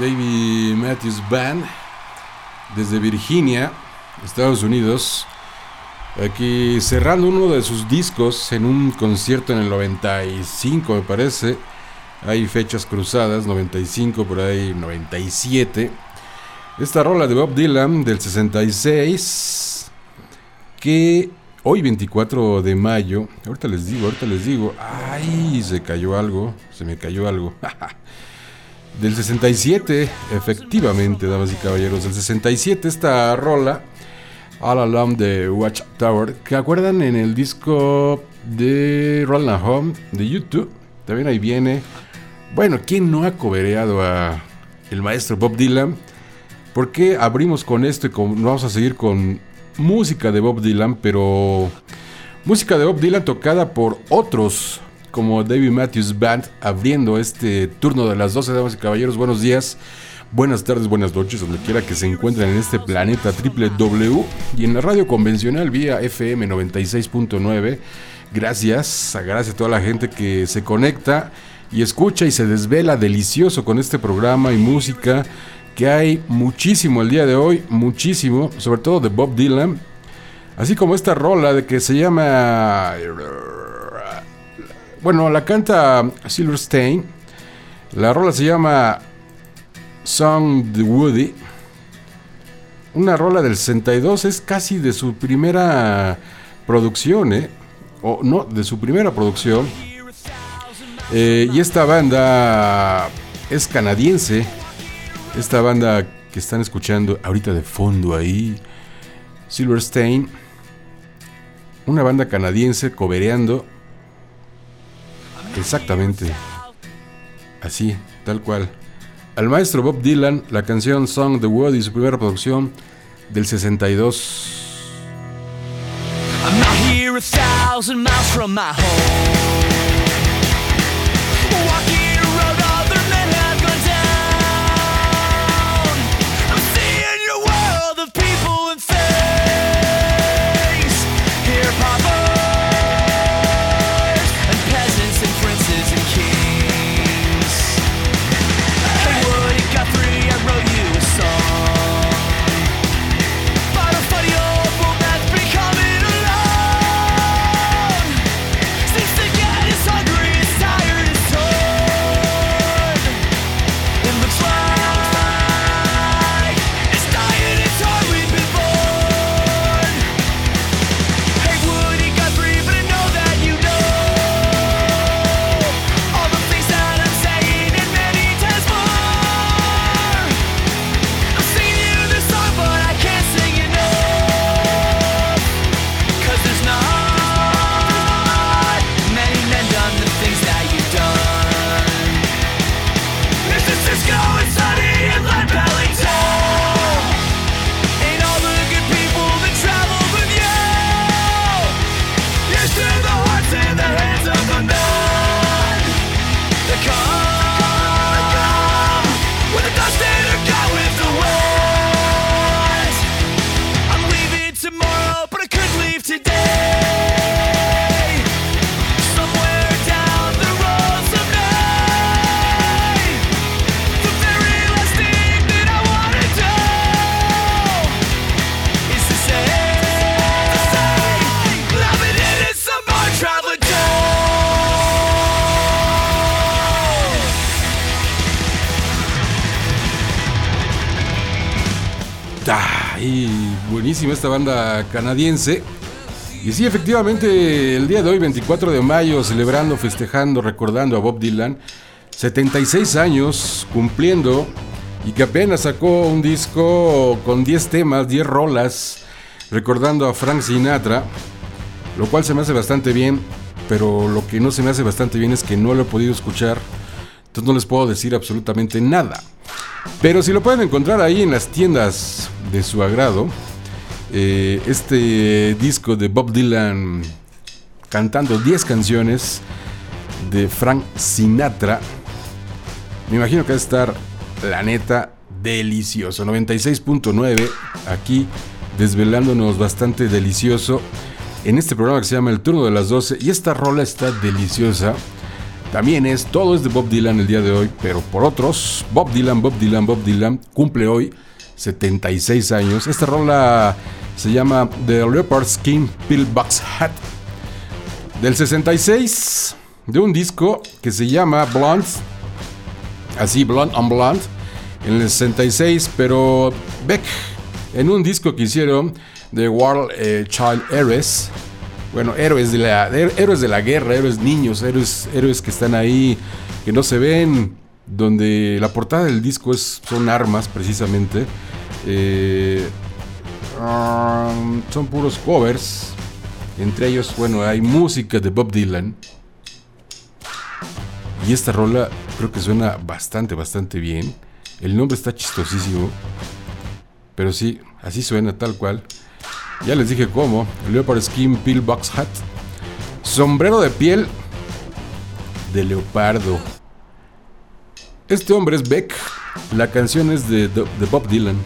David Matthews Band desde Virginia, Estados Unidos. Aquí cerrando uno de sus discos en un concierto en el 95, me parece. Hay fechas cruzadas, 95, por ahí 97. Esta rola de Bob Dylan del 66, que hoy 24 de mayo, ahorita les digo, ahorita les digo, ay, se cayó algo, se me cayó algo. del 67, efectivamente, damas y caballeros, del 67 esta rola, All Along de Watchtower, que acuerdan en el disco de Roland Home de YouTube, también ahí viene. Bueno, ¿quién no ha cobereado a el maestro Bob Dylan? ¿Por qué abrimos con esto y vamos a seguir con música de Bob Dylan, pero música de Bob Dylan tocada por otros como David Matthews Band abriendo este turno de las 12 damas y caballeros. Buenos días, buenas tardes, buenas noches, donde quiera que se encuentren en este planeta triple W y en la radio convencional vía FM 96.9. Gracias, gracias a toda la gente que se conecta y escucha y se desvela delicioso con este programa y música que hay muchísimo el día de hoy, muchísimo, sobre todo de Bob Dylan, así como esta rola de que se llama bueno, la canta Silverstein. La rola se llama Song the Woody. Una rola del 62 es casi de su primera producción, ¿eh? O no, de su primera producción. Eh, y esta banda es canadiense. Esta banda que están escuchando ahorita de fondo ahí. Silverstein. Una banda canadiense cobereando Exactamente. Así, tal cual. Al maestro Bob Dylan, la canción Song the World y su primera producción del 62. I'm not here a thousand miles from my home. Esta banda canadiense. Y sí, efectivamente, el día de hoy, 24 de mayo, celebrando, festejando, recordando a Bob Dylan, 76 años cumpliendo y que apenas sacó un disco con 10 temas, 10 rolas, recordando a Frank Sinatra, lo cual se me hace bastante bien, pero lo que no se me hace bastante bien es que no lo he podido escuchar, entonces no les puedo decir absolutamente nada. Pero si lo pueden encontrar ahí en las tiendas de su agrado, eh, este disco de Bob Dylan cantando 10 canciones de Frank Sinatra. Me imagino que va a estar, la neta, delicioso. 96.9, aquí desvelándonos bastante delicioso en este programa que se llama El Turno de las 12. Y esta rola está deliciosa. También es, todo es de Bob Dylan el día de hoy, pero por otros, Bob Dylan, Bob Dylan, Bob Dylan, cumple hoy 76 años. Esta rola se llama The Leopard Skin Pillbox Hat. Del 66 de un disco que se llama Blonde, así Blonde on Blonde, en el 66, pero Beck en un disco que hicieron de World eh, Child Heroes, bueno, héroes de, la, héroes de la guerra, héroes niños, héroes, héroes que están ahí, que no se ven, donde la portada del disco es, son armas precisamente. Eh, um, son puros covers. Entre ellos, bueno, hay música de Bob Dylan. Y esta rola creo que suena bastante, bastante bien. El nombre está chistosísimo. Pero sí, así suena tal cual. Ya les dije cómo. Leopard Skin Pillbox Hat. Sombrero de piel de leopardo. Este hombre es Beck. La canción es de, Bob Dylan.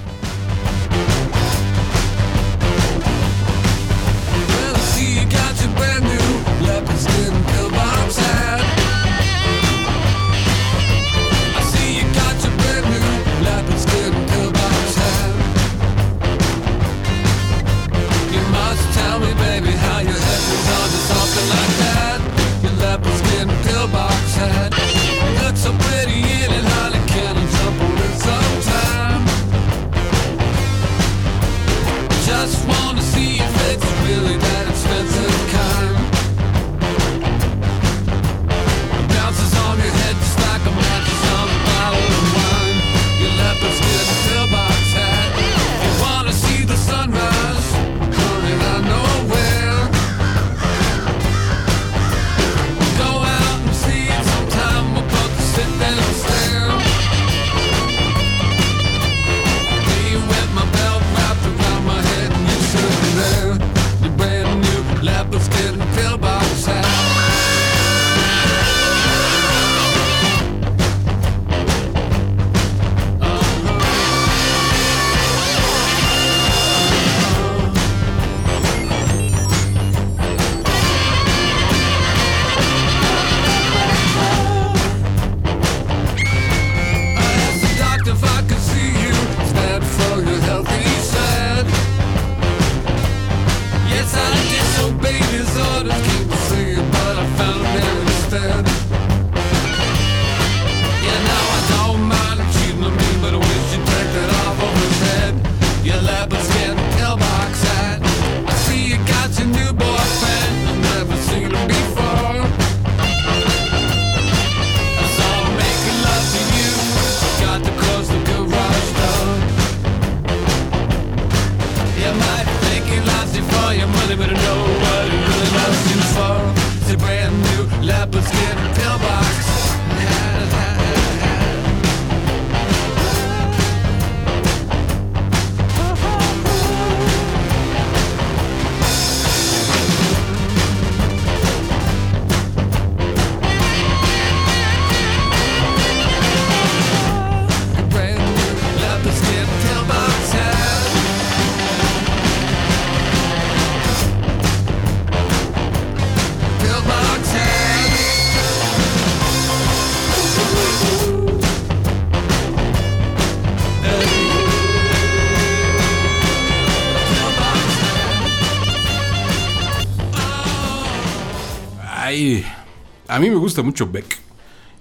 A mí me gusta mucho Beck.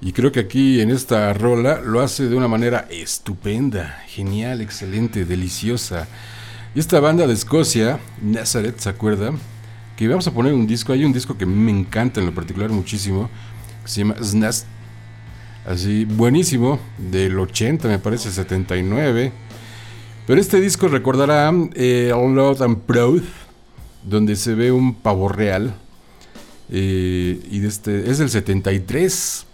Y creo que aquí en esta rola lo hace de una manera estupenda, genial, excelente, deliciosa. Y esta banda de Escocia, Nazareth, ¿se acuerda? Que vamos a poner un disco. Hay un disco que me encanta en lo particular muchísimo. Que se llama Snaz. Así, buenísimo. Del 80, me parece, 79. Pero este disco recordará eh, Lord and Proud. Donde se ve un pavo real eh, y este, es del 73.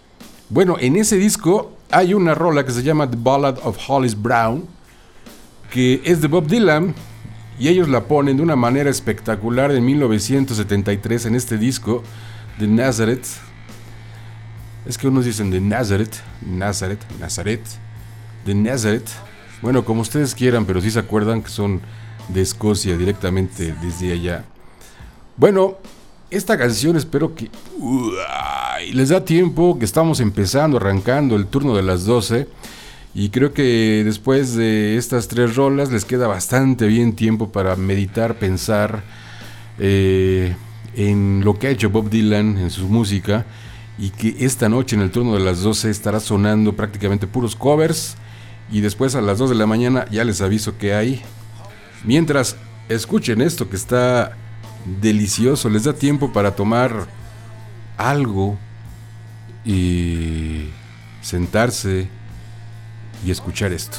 Bueno, en ese disco hay una rola que se llama The Ballad of Hollis Brown, que es de Bob Dylan, y ellos la ponen de una manera espectacular en 1973 en este disco de Nazareth. Es que unos dicen de Nazareth, Nazareth, Nazareth, de Nazareth. Bueno, como ustedes quieran, pero sí se acuerdan que son de Escocia directamente desde allá. Bueno, esta canción espero que les da tiempo, que estamos empezando, arrancando el turno de las 12. Y creo que después de estas tres rolas les queda bastante bien tiempo para meditar, pensar eh, en lo que ha hecho Bob Dylan en su música. Y que esta noche en el turno de las 12 estará sonando prácticamente puros covers. Y después a las 2 de la mañana ya les aviso que hay. Mientras escuchen esto que está delicioso, les da tiempo para tomar algo y sentarse y escuchar esto.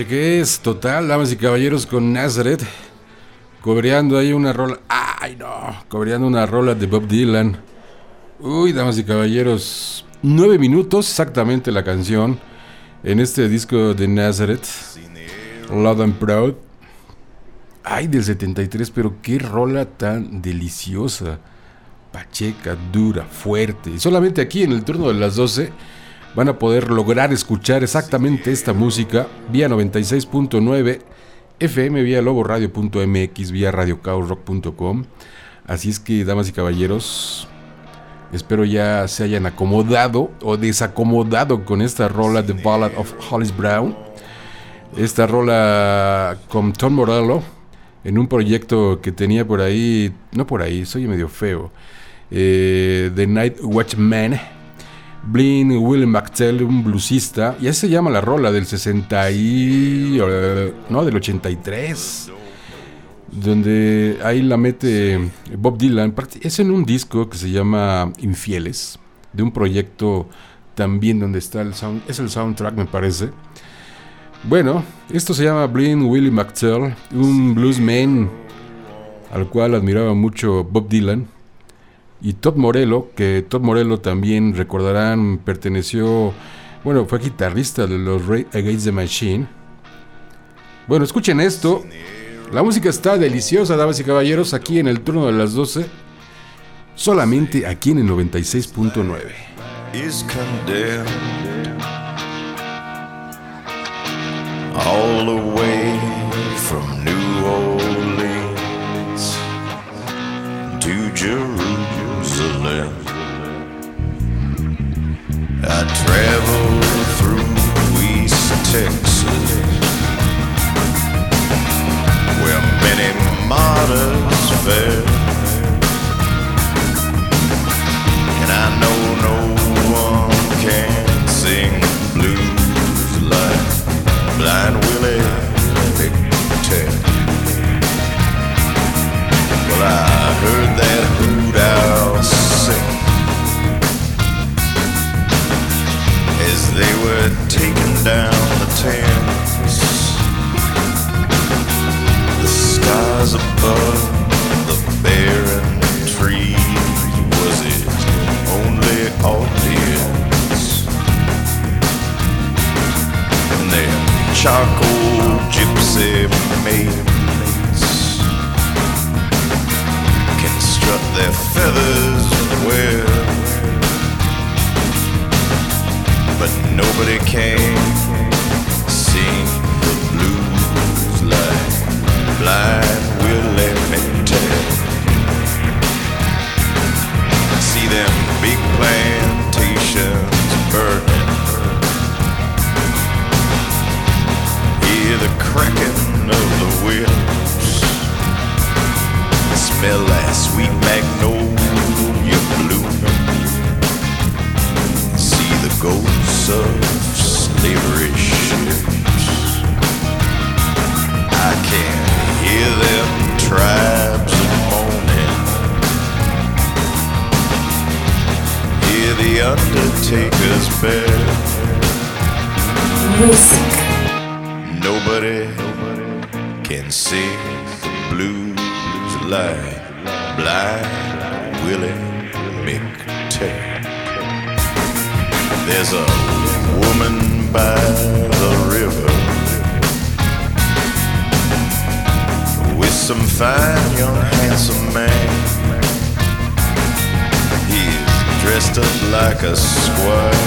Es total, damas y caballeros, con Nazareth. Cobreando ahí una rola. ¡Ay, no! Cobreando una rola de Bob Dylan. Uy, damas y caballeros. Nueve minutos exactamente la canción. En este disco de Nazareth. Loud and Proud. Ay, del 73, pero qué rola tan deliciosa. Pacheca, dura, fuerte. Y solamente aquí en el turno de las 12 van a poder lograr escuchar exactamente esta música vía 96.9 FM, vía loboradio.mx, vía radiocausrock.com. Así es que, damas y caballeros, espero ya se hayan acomodado o desacomodado con esta rola The Ballad of Hollis Brown. Esta rola con Tom Morello en un proyecto que tenía por ahí, no por ahí, soy medio feo, eh, The Night Watchman Blin William McTell, un bluesista, y así se llama la rola del 60 y, no, del 83, donde ahí la mete Bob Dylan, es en un disco que se llama Infieles, de un proyecto también donde está el sound, es el soundtrack me parece. Bueno, esto se llama Blin Willie McTell, un bluesman al cual admiraba mucho Bob Dylan y Todd Morello, que Todd Morello también recordarán perteneció, bueno, fue guitarrista de los Ray Against the Machine. Bueno, escuchen esto. La música está deliciosa, damas y caballeros, aquí en el turno de las 12, solamente aquí en el 96.9. All the way from New Orleans to Jerusalem. I traveled through East Texas, where many martyrs fell. And I know no one can sing blues like Blind Willie McTell. Well, I heard that they were taking down the tents. The skies above the barren trees was its only audience. And their charcoal gypsy made strut their feathers well. But nobody came. sing the blues like blind Willie McTell. See them big plantations burning. Hear the cracking of the wheels smell that sweet magnolia bloom. See the of slavery ships. I can hear them tribes moaning. Hear the undertaker's bell. Music. Nobody can sing the blues like blind Willie McTell. There's a woman by the river with some fine young handsome man. He's dressed up like a squire.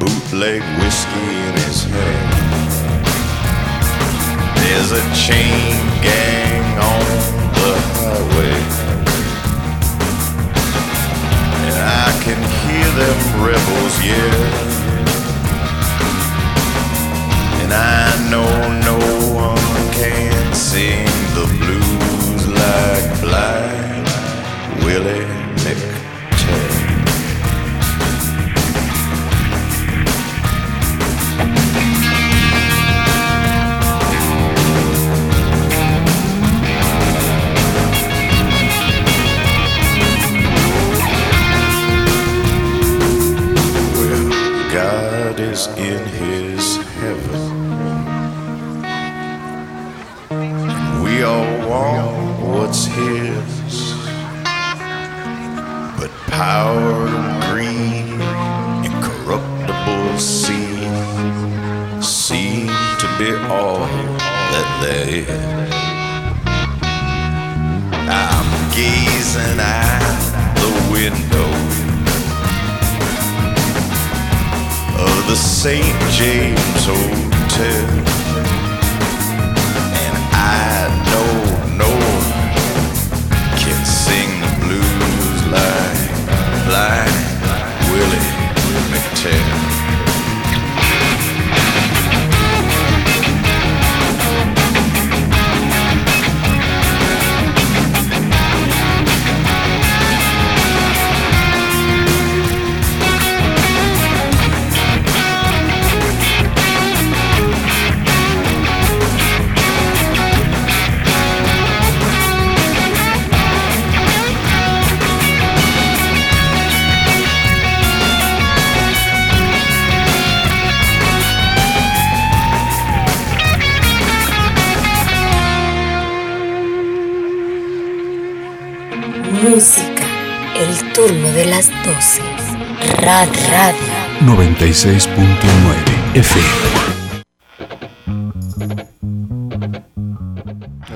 Bootleg whiskey in his hand. There's a chain gang on the highway. Them rebels yeah. And I know no one can sing the blues de las 12. Rad Radio. 96.9 FM.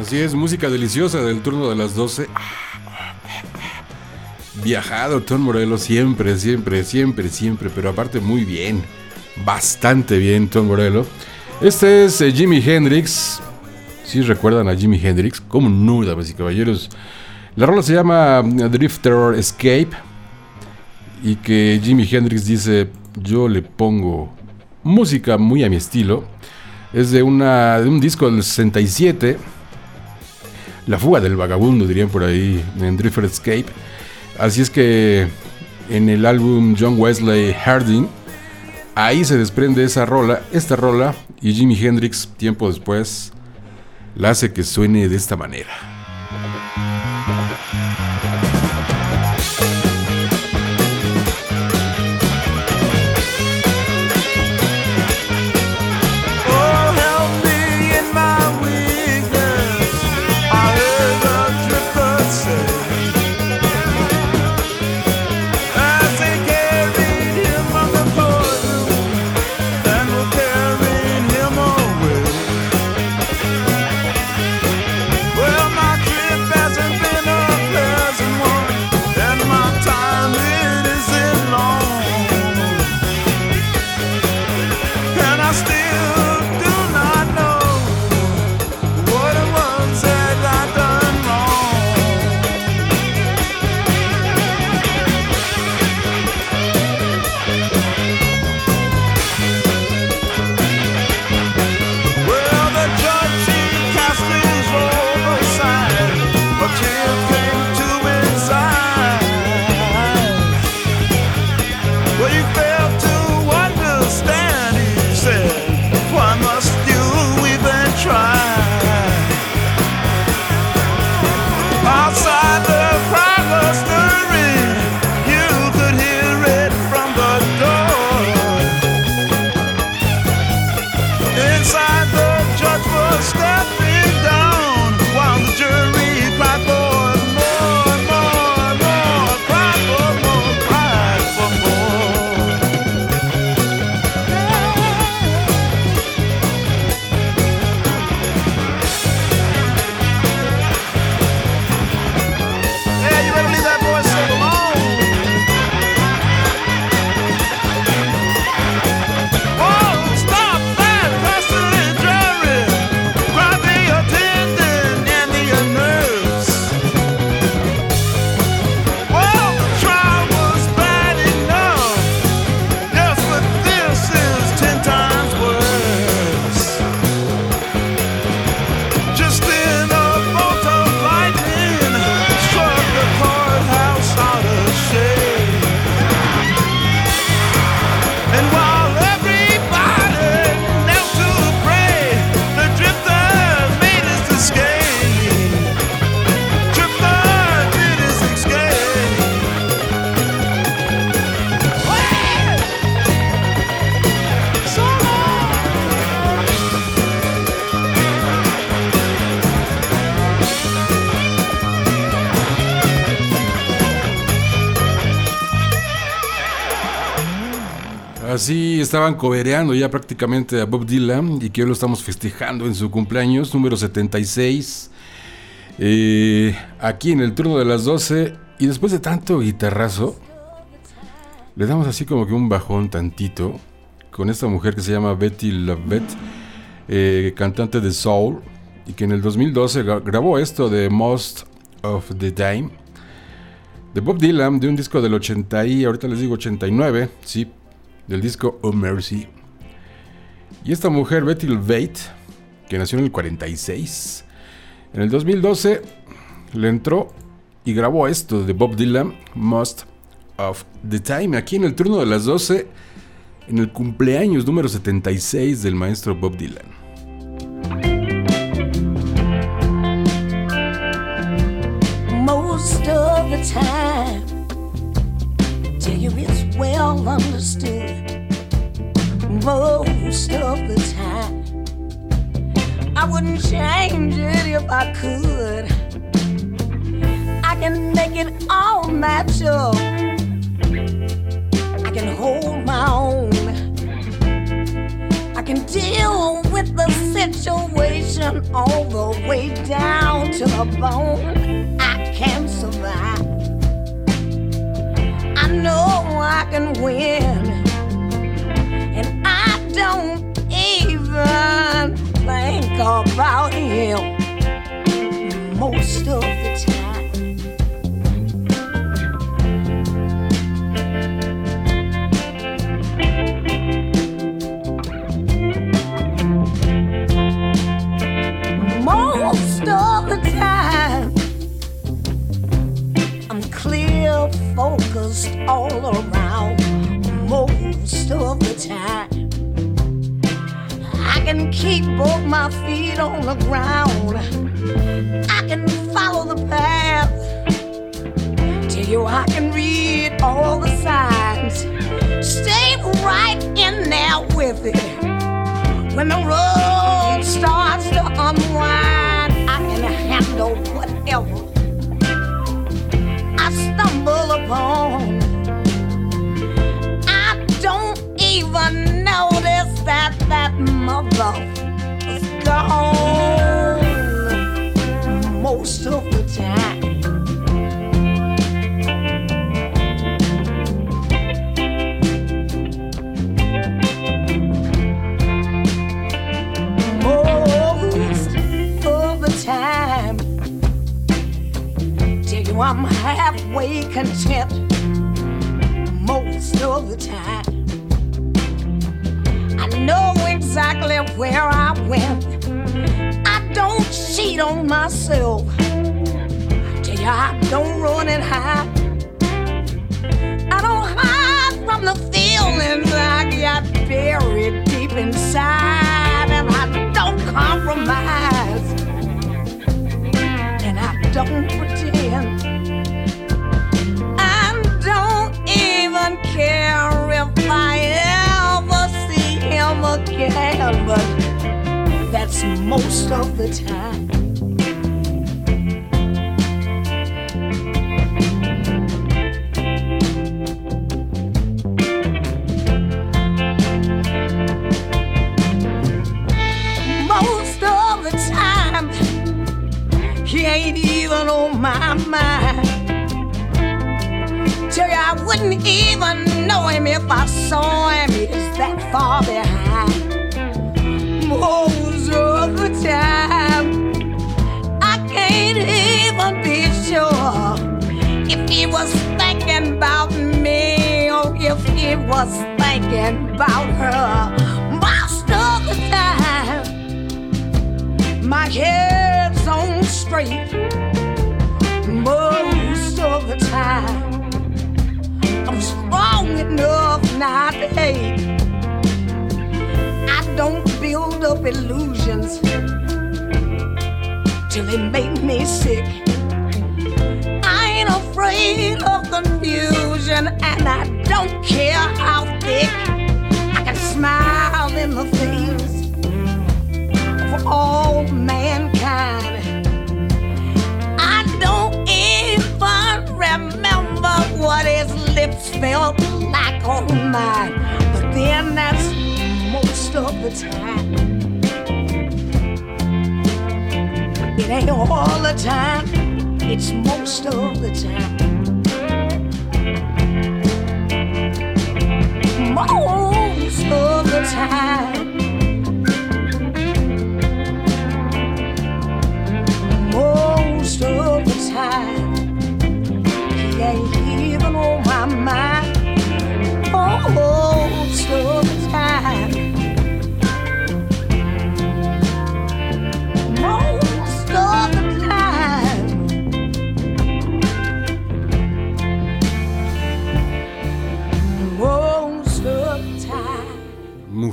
Así es, música deliciosa del turno de las 12. Viajado, Tom Morelos, siempre, siempre, siempre, siempre, pero aparte muy bien. Bastante bien, Tom Morello. Este es eh, Jimi Hendrix. Si recuerdan a Jimi Hendrix, como no, damas y caballeros. La rola se llama Drifter Escape. Y que Jimi Hendrix dice: Yo le pongo música muy a mi estilo. Es de, un disco del 67. La fuga del vagabundo, dirían por ahí, en Drifter Escape. Así es que en el álbum John Wesley Harding, ahí se desprende esa rola, esta rola, y Jimi Hendrix, tiempo después, la hace que suene de esta manera. Estaban cobereando ya prácticamente a Bob Dylan y que hoy lo estamos festejando en su cumpleaños número 76. Eh, aquí en el turno de las 12 y después de tanto guitarrazo, le damos así como que un bajón tantito con esta mujer que se llama Betty Lovett, eh, cantante de soul y que en el 2012 gra- grabó esto de Most of the Time de Bob Dylan, de un disco del 80 y ahorita les digo 89, sí, del disco Oh Mercy. Y esta mujer, Betty Lovett, que nació en el 46, en el 2012 le entró y grabó esto de Bob Dylan, Most of the Time, aquí en el turno de las 12, en el cumpleaños número 76 del maestro Bob Dylan. most of the time. Well understood. Most of the time. I wouldn't change it if I could. I can make it all match up. I can hold my own. I can deal with the situation all the way down to the bone. I can survive. Know I can win. And I don't even think about him most of the time. most of the time. Focused all around. Most of the time, I can keep both my feet on the ground. I can follow the path. Tell you I can read all the signs. Stay right in there with it. When the road stumble. I don't even notice that that mother is gone most of the time. I'm halfway content most of the time. I know exactly where I went. I don't cheat on myself. Tell you I don't run and hide. I don't hide from the feelings I got buried deep inside, and I don't compromise, and I don't pretend. Care if I ever see him again, but that's most of the time. most of the time. He ain't even on my mind. I wouldn't even know him if I saw him. He's that far behind. Most of the time, I can't even be sure if he was thinking about me or if he was thinking about her. Most of the time, my head's on straight. Most of the time, I'm strong enough not to hate. I don't build up illusions till they make me sick. I ain't afraid of confusion, and I don't care how thick. I can smile in the face of all mankind. I don't even remember what his lips felt all mine. But then that's most of the time. It ain't all the time, it's most of the time. Most of the time.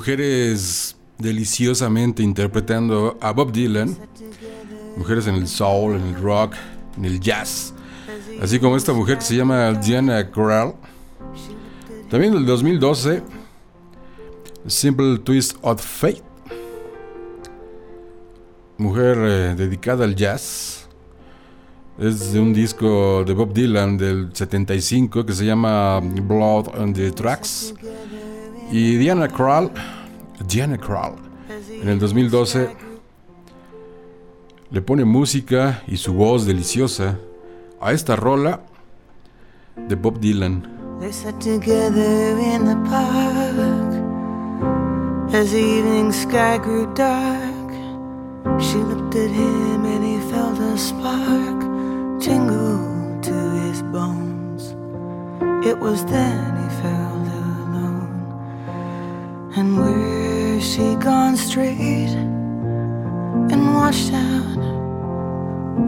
Mujeres deliciosamente interpretando a Bob Dylan. Mujeres en el soul, en el rock, en el jazz. Así como esta mujer que se llama Diana Krall. También del 2012. Simple Twist of Fate. Mujer eh, dedicada al jazz. Es de un disco de Bob Dylan del 75 que se llama Blood on the Tracks. Y Diana Krall, Diana Krall, en el 2012 le pone música y su voz deliciosa a esta rola de Bob Dylan. They sat together in the park as the evening sky grew dark. She looked at him and he felt a spark tingle to his bones. It was then And where she gone straight and washed out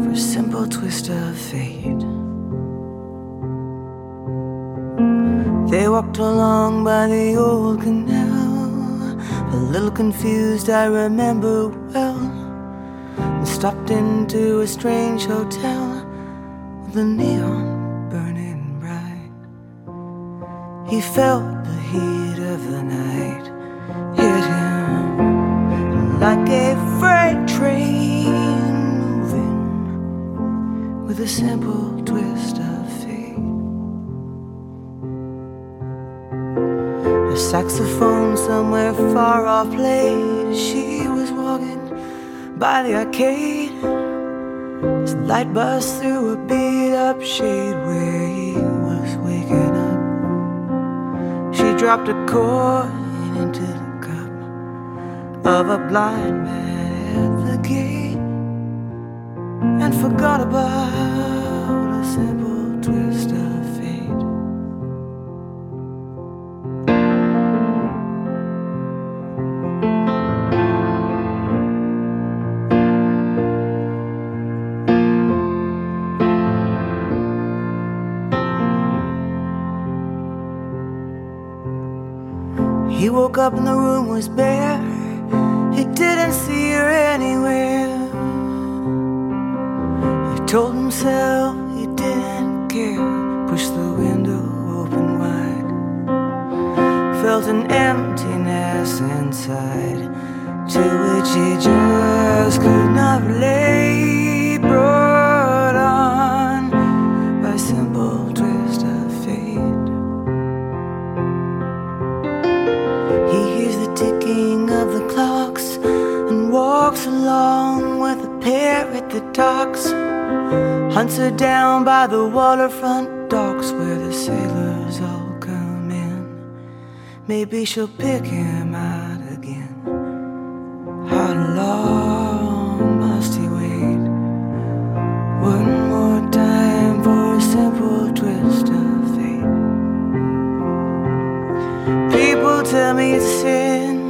for a simple twist of fate. They walked along by the old canal, a little confused, I remember well. And stopped into a strange hotel with a neon burning bright. He felt the heat of the night like a freight train moving with a simple twist of fate. A saxophone somewhere far off played she was walking by the arcade. His light buzzed through a beat up shade where he was waking up. She dropped a coin into of a blind man at the gate and forgot about a simple twist of fate. He woke up and the room was bare. Didn't see her anywhere. He told himself he didn't care. Pushed the window open wide. Felt an emptiness inside, to which he just could not relate. Along with the docks. her down by the waterfront docks where the sailors all come in. Maybe she'll pick him out again. How long must he wait? One more time for a simple twist of fate. People tell me it's sin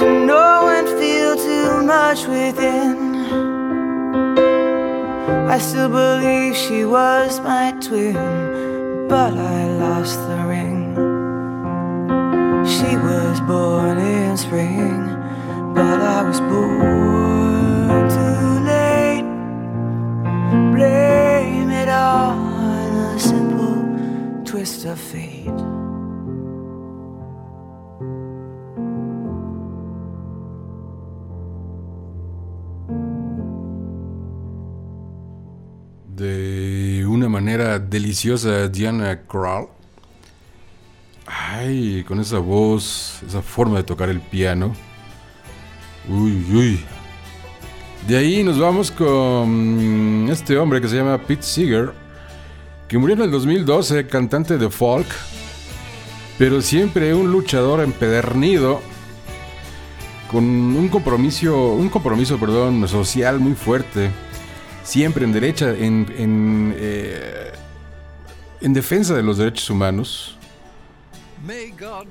to know and feel too much within. I still believe she was my twin, but I lost the ring. She was born in spring, but I was born too late. Blame it on a simple twist of fate. Manera deliciosa, Diana Krall. Ay, con esa voz, esa forma de tocar el piano. Uy, uy. De ahí nos vamos con este hombre que se llama Pete Seeger, que murió en el 2012, cantante de folk, pero siempre un luchador empedernido, con un compromiso, un compromiso, perdón, social muy fuerte, siempre en derecha, en, en, eh, en defensa de los derechos humanos.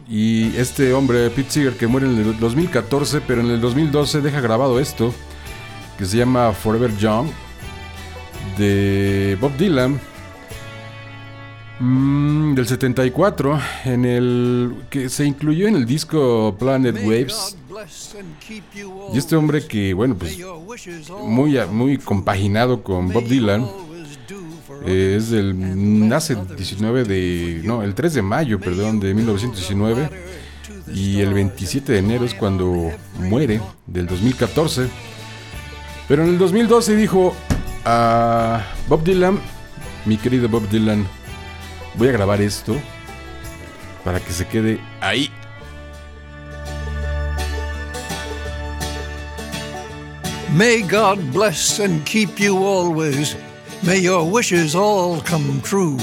Y este hombre, Pete Seeger, que muere en el 2014, pero en el 2012 deja grabado esto, que se llama Forever Young, de Bob Dylan, mm, del 74, en el que se incluyó en el disco Planet Waves. Y este hombre que, bueno, pues muy, muy compaginado con Bob Dylan, eh, es del nace el 19 de no, el 3 de mayo, perdón, de 1919 y el 27 de enero es cuando muere del 2014. Pero en el 2012 dijo a Bob Dylan, mi querido Bob Dylan, voy a grabar esto para que se quede ahí. May God bless and keep you always. May your wishes all come true.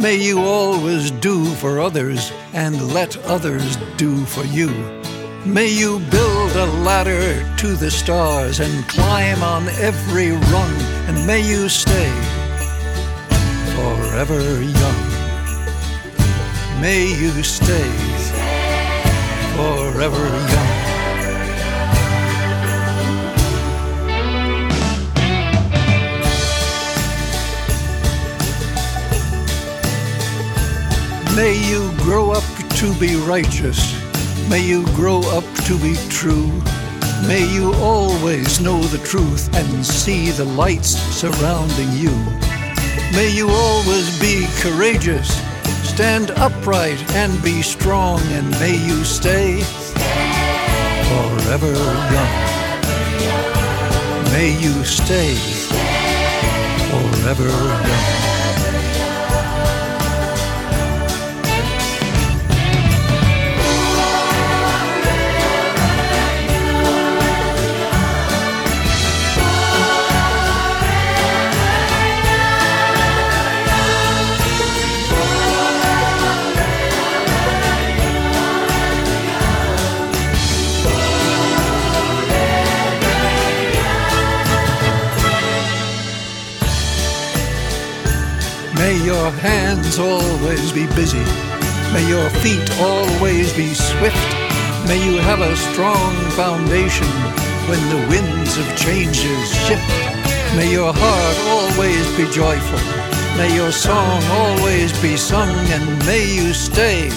May you always do for others and let others do for you. May you build a ladder to the stars and climb on every rung, and may you stay forever young. May you stay forever young. May you grow up to be righteous. May you grow up to be true. May you always know the truth and see the lights surrounding you. May you always be courageous. Stand upright and be strong, and may you stay forever young. May you stay forever young. May your hands always be busy. May your feet always be swift. May you have a strong foundation when the winds of changes shift. May your heart always be joyful. May your song always be sung, and may you stay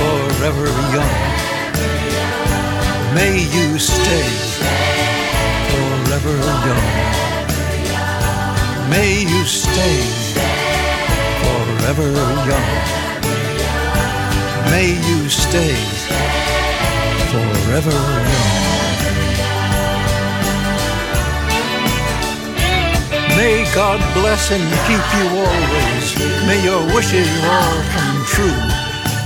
forever young. May you stay forever young. May you stay forever young. May you stay forever young. May God bless and keep you always. May your wishes all come true.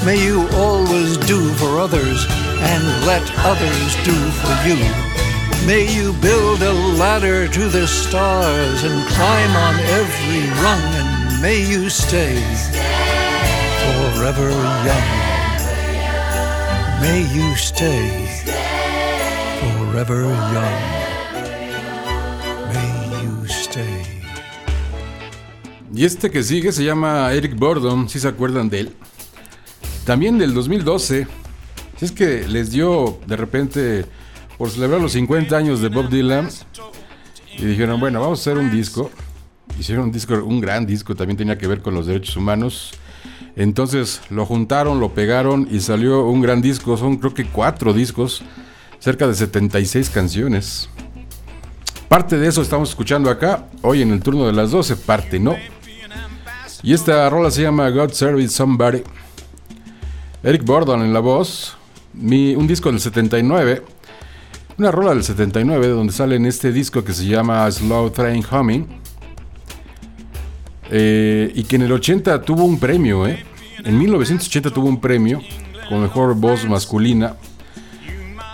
May you always do for others and let others do for you. May you build a ladder to the stars and climb on every rung, and may you stay forever young. May you stay forever young. May you stay. Y este que sigue se llama Eric Burdon, si se acuerdan de él. También del 2012. Si es que les dio de repente por celebrar los 50 años de Bob Dylan. Y dijeron, bueno, vamos a hacer un disco. Hicieron un disco, un gran disco, también tenía que ver con los derechos humanos. Entonces lo juntaron, lo pegaron y salió un gran disco. Son creo que cuatro discos, cerca de 76 canciones. Parte de eso estamos escuchando acá, hoy en el turno de las 12, parte no. Y esta rola se llama God Service Somebody. Eric Burdon en la voz. Un disco del 79. Una rola del 79 donde sale en este disco que se llama Slow Train Humming. Eh, y que en el 80 tuvo un premio, ¿eh? en 1980 tuvo un premio como mejor voz masculina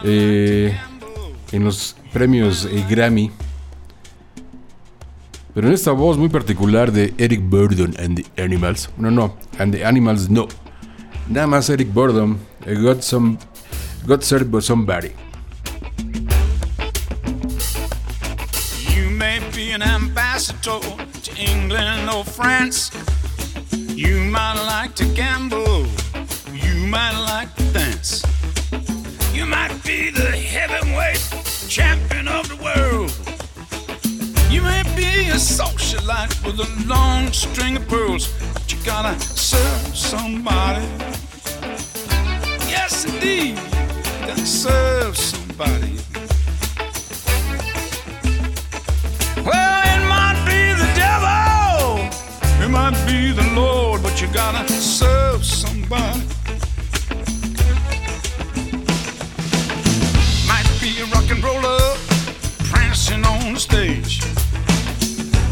eh, en los premios eh, Grammy. Pero en esta voz muy particular de Eric Burdon and the Animals, no, no, and the Animals no, nada más Eric Burdon, Got Some, Got Served by Somebody. You may be an ambassador England or France. You might like to gamble. You might like to dance. You might be the heavyweight champion of the world. You may be a socialite with a long string of pearls, but you gotta serve somebody. Yes, indeed, you gotta serve somebody. Well, it might be the Lord, but you gotta serve somebody. Might be a rock and roller prancing on the stage.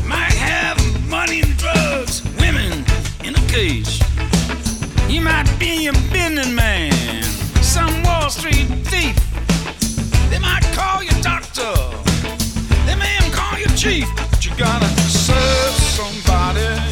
Might have money and drugs, women in a cage. You might be a business man, some Wall Street thief. They might call you doctor. They may even call you chief, but you gotta serve somebody.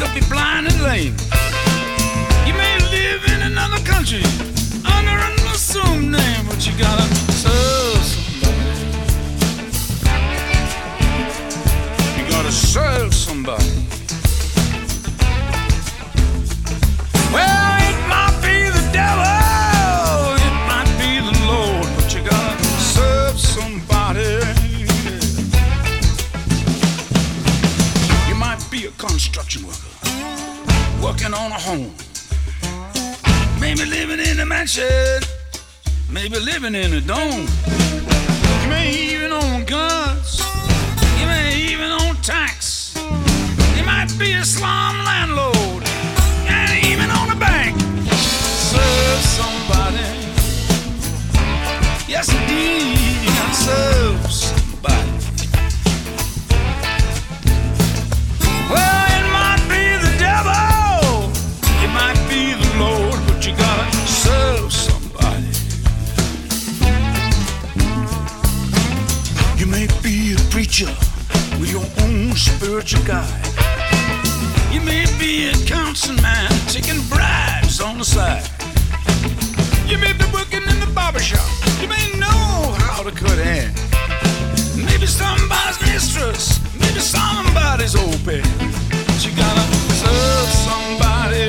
Could be blind and lame. You may live in another country under an assumed name, but you gotta serve somebody. You gotta serve somebody. Well, working on a home. Maybe living in a mansion, maybe living in a dome. You may even own guns, you may even own tanks. You might be a slum landlord, and even own a bank. Serve somebody. Yes, indeed, gotta serve guide. You may be a councilman taking bribes on the side. You may be working in the barber shop. You may know how to cut hair. Maybe somebody's mistress. Maybe somebody's open. But you gotta serve somebody.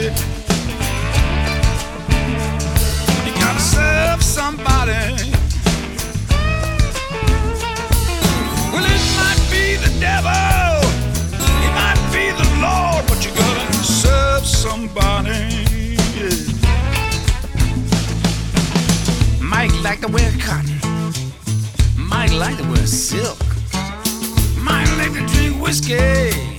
You gotta serve somebody. Somebody. Might like to wear cotton. Mike like to wear silk. Mike like to drink whiskey.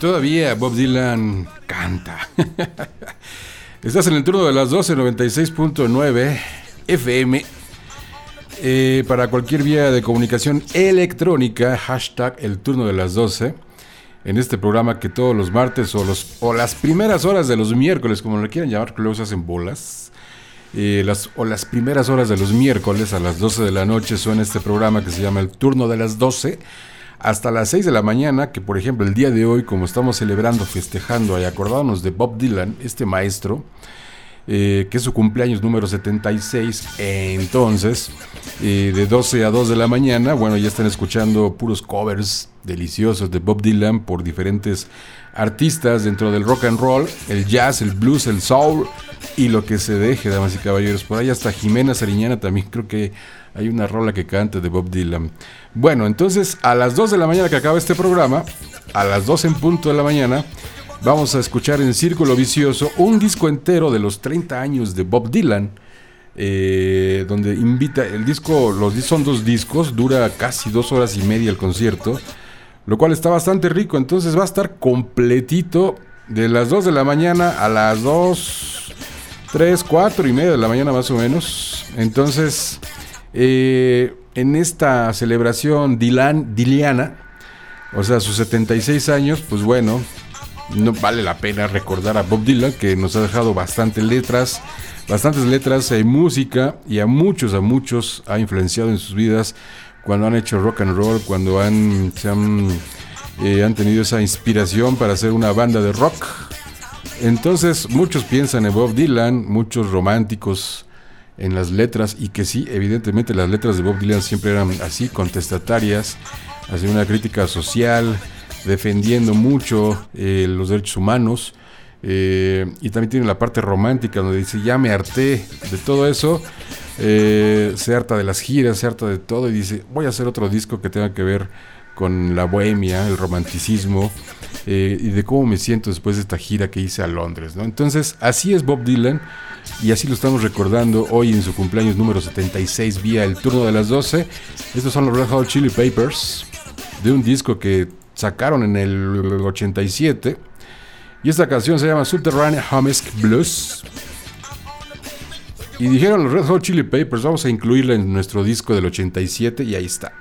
Todavía Bob Dylan canta. Estás en el turno de las 12, 96.9 FM. eh, para cualquier vía de comunicación electrónica, hashtag el turno de las 12, en este programa que todos los martes o, los, o las primeras horas de los miércoles, como le quieran llamar, que luego se hacen bolas, eh, o las primeras horas de los miércoles a las 12 de la noche suena este programa que se llama el turno de las 12 hasta las 6 de la mañana, que por ejemplo el día de hoy, como estamos celebrando, festejando y acordándonos de Bob Dylan, este maestro, eh, que es su cumpleaños número 76, entonces, eh, de 12 a 2 de la mañana, bueno, ya están escuchando puros covers deliciosos de Bob Dylan por diferentes artistas dentro del rock and roll, el jazz, el blues, el soul y lo que se deje, damas y caballeros. Por ahí hasta Jimena Sariñana también creo que hay una rola que canta de Bob Dylan. Bueno, entonces a las 2 de la mañana que acaba este programa, a las 2 en punto de la mañana, vamos a escuchar en Círculo Vicioso un disco entero de los 30 años de Bob Dylan. eh, donde invita el disco, los son dos discos, dura casi dos horas y media el concierto, lo cual está bastante rico. Entonces va a estar completito de las 2 de la mañana a las 2, 3, 4 y media de la mañana más o menos. Entonces, eh, en esta celebración Dylan, Diliana, o sea, sus 76 años, pues bueno, no vale la pena recordar a Bob Dylan, que nos ha dejado bastantes letras, bastantes letras y música, y a muchos, a muchos ha influenciado en sus vidas cuando han hecho rock and roll, cuando han, eh, han tenido esa inspiración para hacer una banda de rock. Entonces, muchos piensan en Bob Dylan, muchos románticos en las letras, y que sí, evidentemente las letras de Bob Dylan siempre eran así, contestatarias, hacia una crítica social, defendiendo mucho eh, los derechos humanos. eh, y también tiene la parte romántica donde dice, ya me harté de todo eso, eh, se harta de las giras, se harta de todo y dice, voy a hacer otro disco que tenga que ver con la bohemia, el romanticismo eh, y de cómo me siento después de esta gira que hice a Londres. ¿no? Entonces, así es Bob Dylan y así lo estamos recordando hoy en su cumpleaños número 76 vía el turno de las 12. Estos son los Red Hot Chili Papers de un disco que sacaron en el 87 y esta canción se llama Subterranean Humesk Blues. Y dijeron los Red Hot Chili Papers, vamos a incluirla en nuestro disco del 87 y ahí está.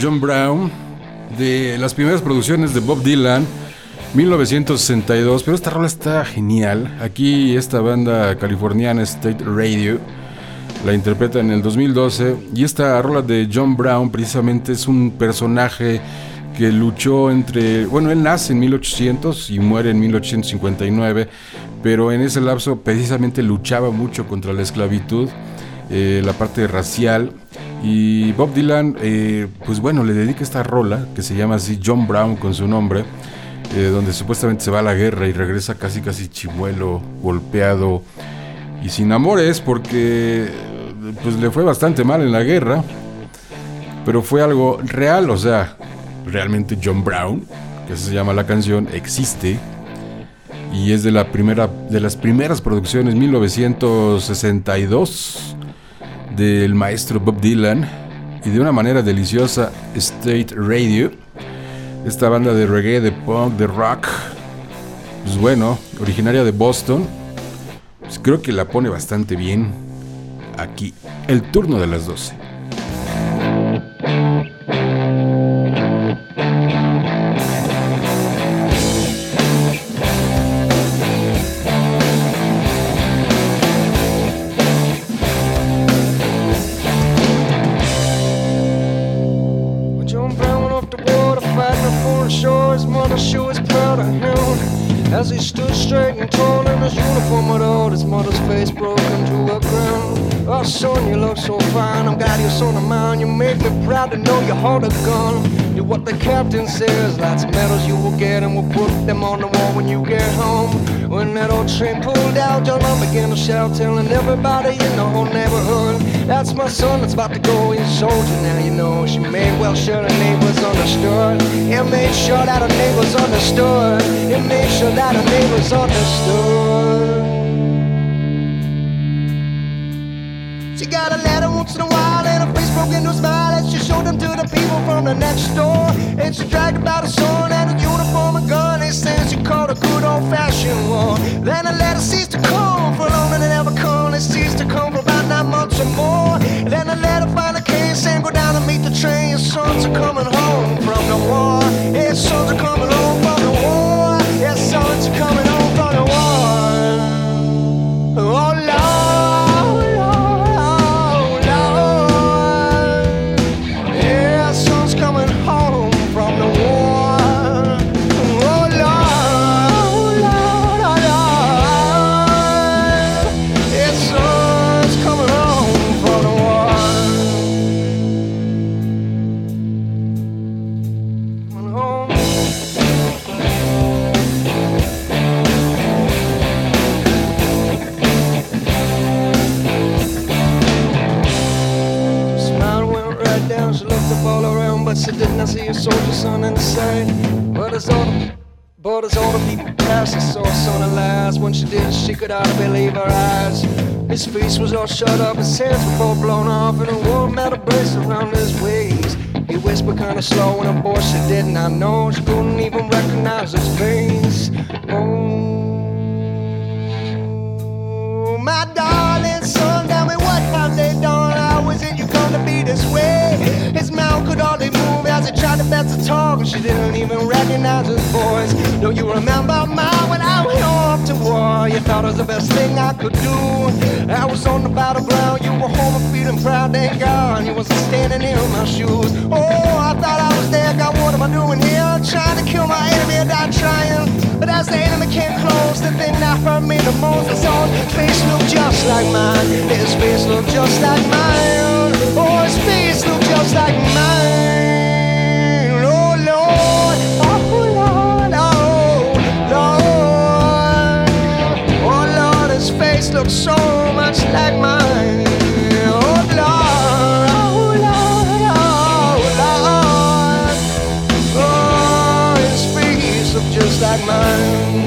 John Brown. de las primeras producciones de Bob Dylan, 1962. Pero esta rola está genial. Aquí esta banda californiana State Radio la interpreta en el 2012. Y esta rola de John Brown precisamente es un personaje que luchó entre, bueno, él nace en 1800 y muere en 1859, pero en ese lapso precisamente luchaba mucho contra la esclavitud, eh, la parte racial, y Bob Dylan, eh, pues bueno, le dedica esta rola que se llama así John Brown con su nombre, eh, donde supuestamente se va a la guerra y regresa casi casi chimuelo, golpeado y sin amores porque pues le fue bastante mal en la guerra, pero fue algo real, o sea, realmente John Brown, que se llama la canción, existe y es de la primera de las primeras producciones 1962 del maestro Bob Dylan y de una manera deliciosa State Radio, esta banda de reggae, de punk, de rock, pues bueno, originaria de Boston, pues creo que la pone bastante bien aquí, el turno de las 12. Began to shout, telling everybody in the whole neighborhood. That's my son that's about to go. He's a soldier now, you know. She made well sure the neighbors understood. It made sure that her neighbors understood. It made sure that her neighbors understood. Showed them to the people from the next door. And she bragged about her son and a uniform and gun. They said she called a good old fashioned war. Then the letter ceased to come for longer than ever come. It ceased to come for about nine months or more. Then the letter finally came saying go down and meet the train. Sons are coming home from the war. His sons are coming home from the war. His all shut up, his hands were both blown off, and a warm metal brace around his waist. He whispered kinda slow, and a voice she did not know. She couldn't even recognize his face. Oh, tried to best to talk, and she didn't even recognize his voice. Don't you remember, ma, when I went off to war? You thought it was the best thing I could do. I was on the battleground, you were home and feeling proud, thank God. You wasn't standing in my shoes. Oh, I thought I was there, God, what am I doing here? Trying to kill my enemy and I'm trying. But as the enemy came close, the thing that hurt me the most was on his face looked just like mine. His face looked just like mine. Oh, his face looked just like mine. face looks so much like mine. Oh Lord, oh Lord, oh Lord. Oh, His face looks just like mine.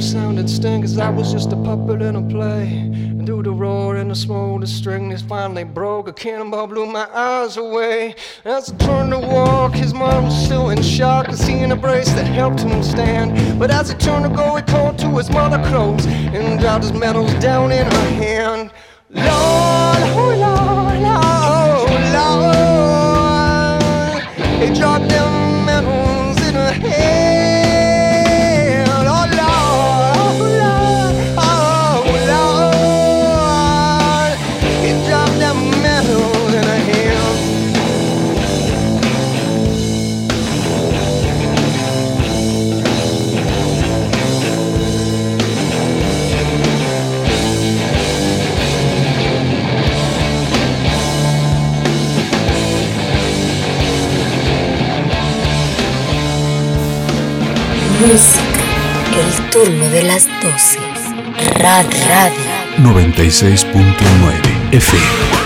Sound and sting, cause I was just a puppet in a play. Do the role the smallest string is finally broke. A cannonball blew my eyes away. As I turned to walk, his mom was still in shock to seeing a brace that helped him stand. But as he turned to go, he called to his mother close and dropped his medals down in her hand. Lord. turno de las 12. Rad Radio. 96.9 FM.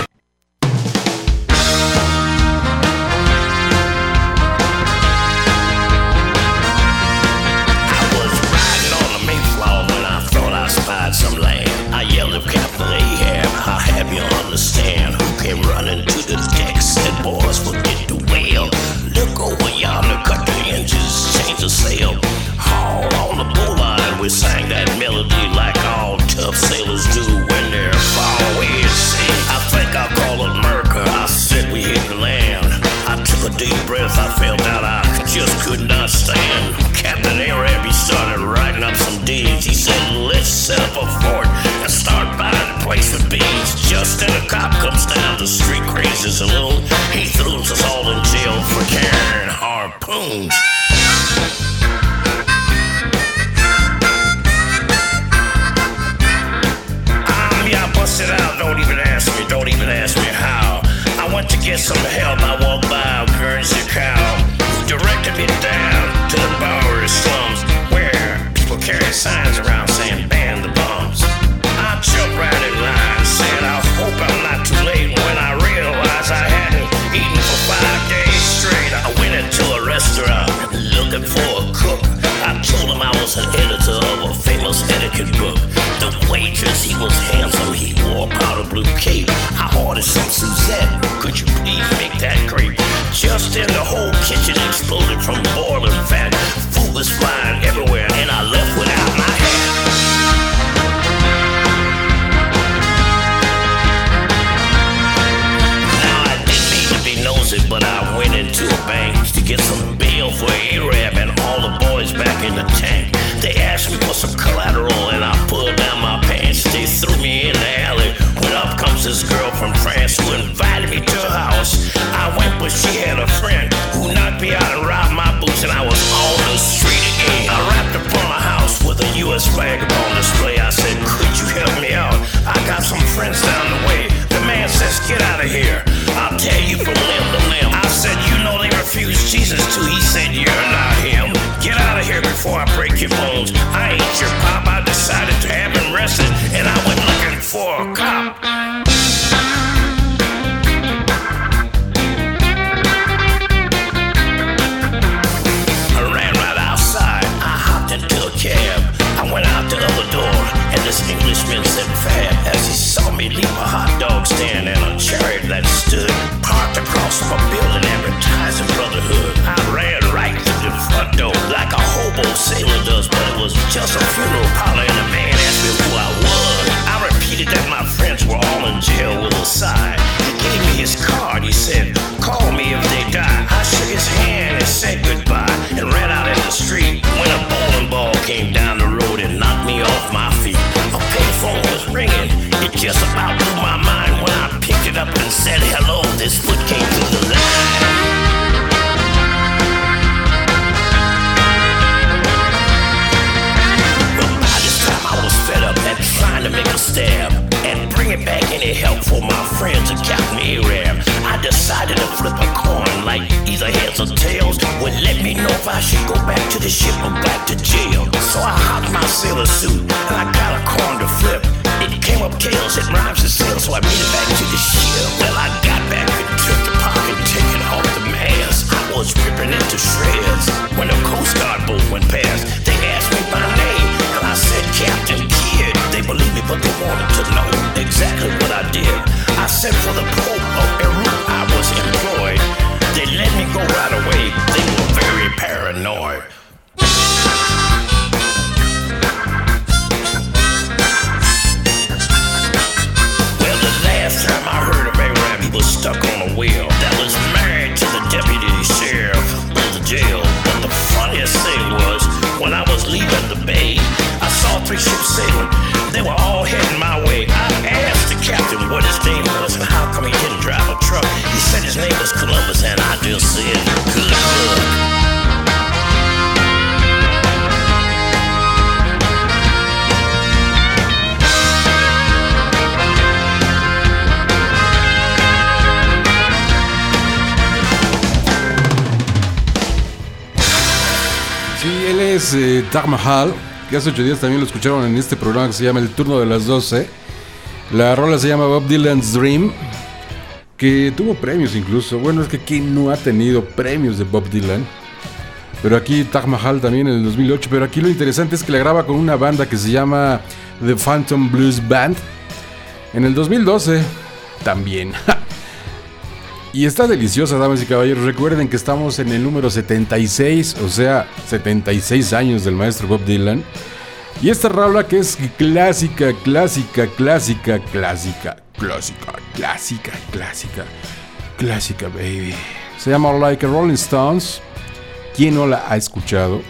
just decided to flip a coin like either heads or tails Well, let me know if I should go back to the ship or back to jail. So I hopped my sailor suit and I got a coin to flip. It came up tails, it rhymes and sails, so I made it back to the ship. Well, I got back and took the pocket ticket off the mask. I was ripping into shreds when the Coast Guard boat went past. They asked me my name, and I said Captain Kidd. They believed me, but they wanted to know exactly what I did. I sent for the Pope of Peru. I was employed. They let me go right away. They were very paranoid. Well, the last time I heard of a Aram was stuck on a wheel that was married to the deputy sheriff of the jail. But the funniest thing was when I was leaving the bay, I saw three ships sailing. They were all heading my way. I asked the captain what his name drive a truck. He said his name was Columbus, and I just said, good luck. Sí, él es eh, Mahal, que hace ocho días también lo escucharon en este programa que se llama El Turno de las 12. La rola se llama Bob Dylan's Dream, que tuvo premios incluso. Bueno, es que ¿quién no ha tenido premios de Bob Dylan? Pero aquí Taj Mahal también en el 2008. Pero aquí lo interesante es que la graba con una banda que se llama The Phantom Blues Band. En el 2012 también. Y está deliciosa, damas y caballeros. Recuerden que estamos en el número 76, o sea, 76 años del maestro Bob Dylan. Y esta rola que es clásica, clásica, clásica, clásica, clásica, clásica, clásica, clásica, baby. Se llama Like a Rolling Stones. ¿Quién no la ha escuchado?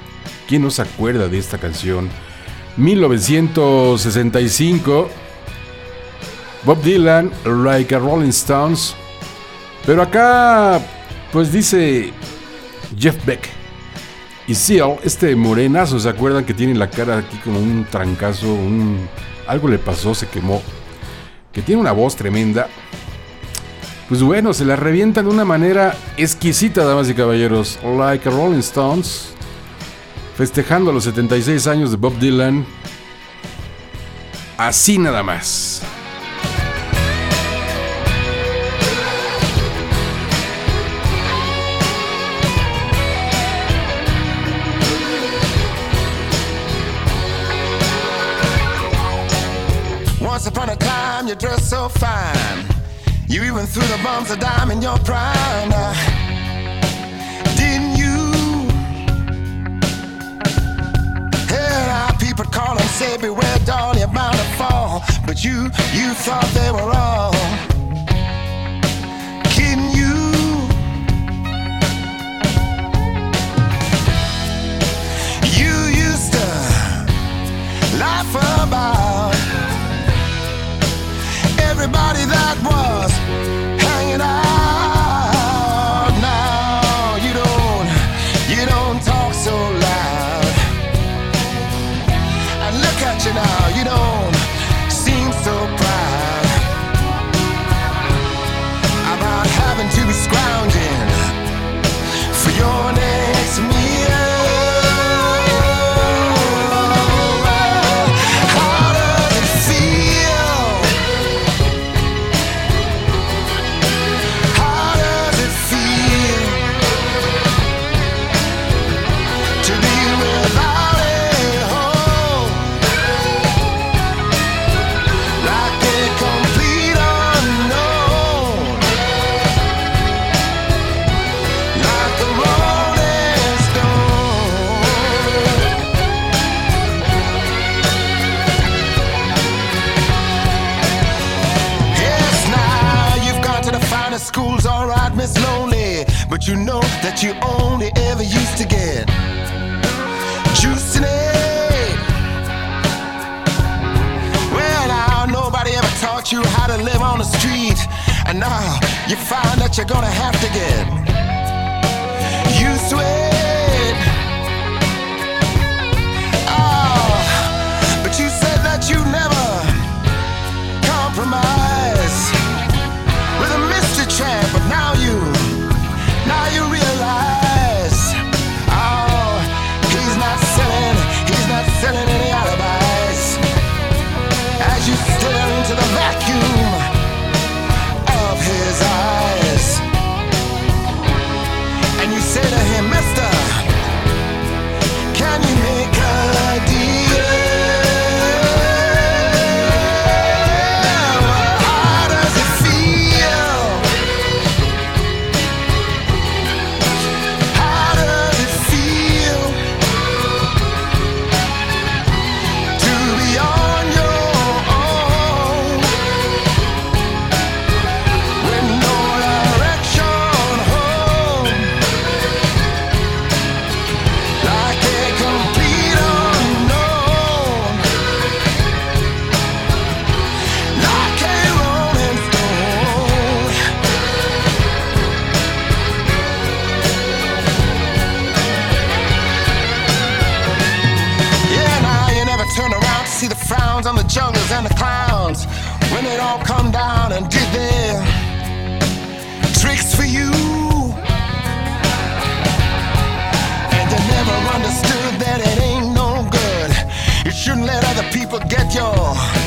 ¿Quién no se acuerda de esta canción? 1965. Bob Dylan, Like a Rolling Stones. Pero acá, pues dice Jeff Beck. Y Seal, este morenazo, ¿se acuerdan que tiene la cara aquí como un trancazo? Un, algo le pasó, se quemó. Que tiene una voz tremenda. Pues bueno, se la revientan de una manera exquisita, damas y caballeros. Like a Rolling Stones. Festejando los 76 años de Bob Dylan. Así nada más. You dressed so fine. You even threw the bombs a dime in your prime. Now, didn't you? Hey, now people call and say, Beware, doll, you're bound to fall. But you, you thought they were all you know that you only ever used to get juice in it. Well, now nobody ever taught you how to live on the street. And now you find that you're gonna have to get shouldn't let other people get your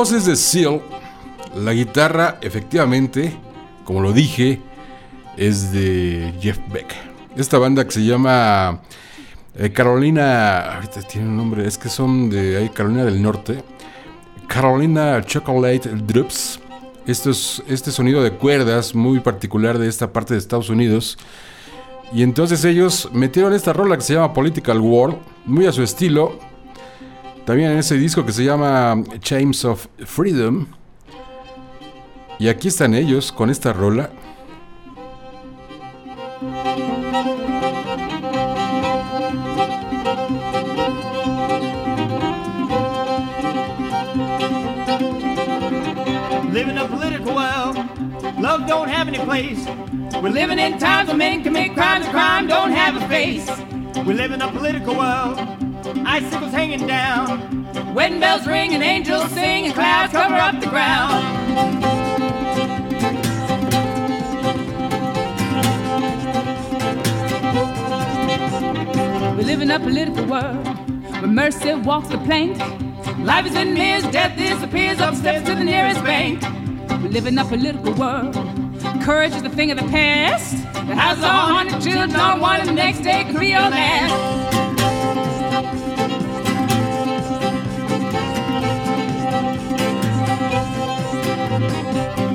la voz es de Seal. La guitarra, efectivamente, como lo dije, es de Jeff Beck. Esta banda que se llama eh, Carolina. Ahorita tiene un nombre, es que son de Carolina del Norte. Carolina Chocolate Drops. Esto es este sonido de cuerdas muy particular de esta parte de Estados Unidos. Y entonces ellos metieron esta rola que se llama Political War, muy a su estilo. También en ese disco que se llama Chains of Freedom. Y aquí están ellos con esta rola. We live in a political world, icicles hanging down. Wedding bells ring and angels sing and clouds cover up the ground. We live in a political world where mercy walks the plank. Life is in mirrors, death disappears up steps to the nearest bank. We live in a political world. Courage is the thing of the past. Houses are haunted, children one, the next day could be your last.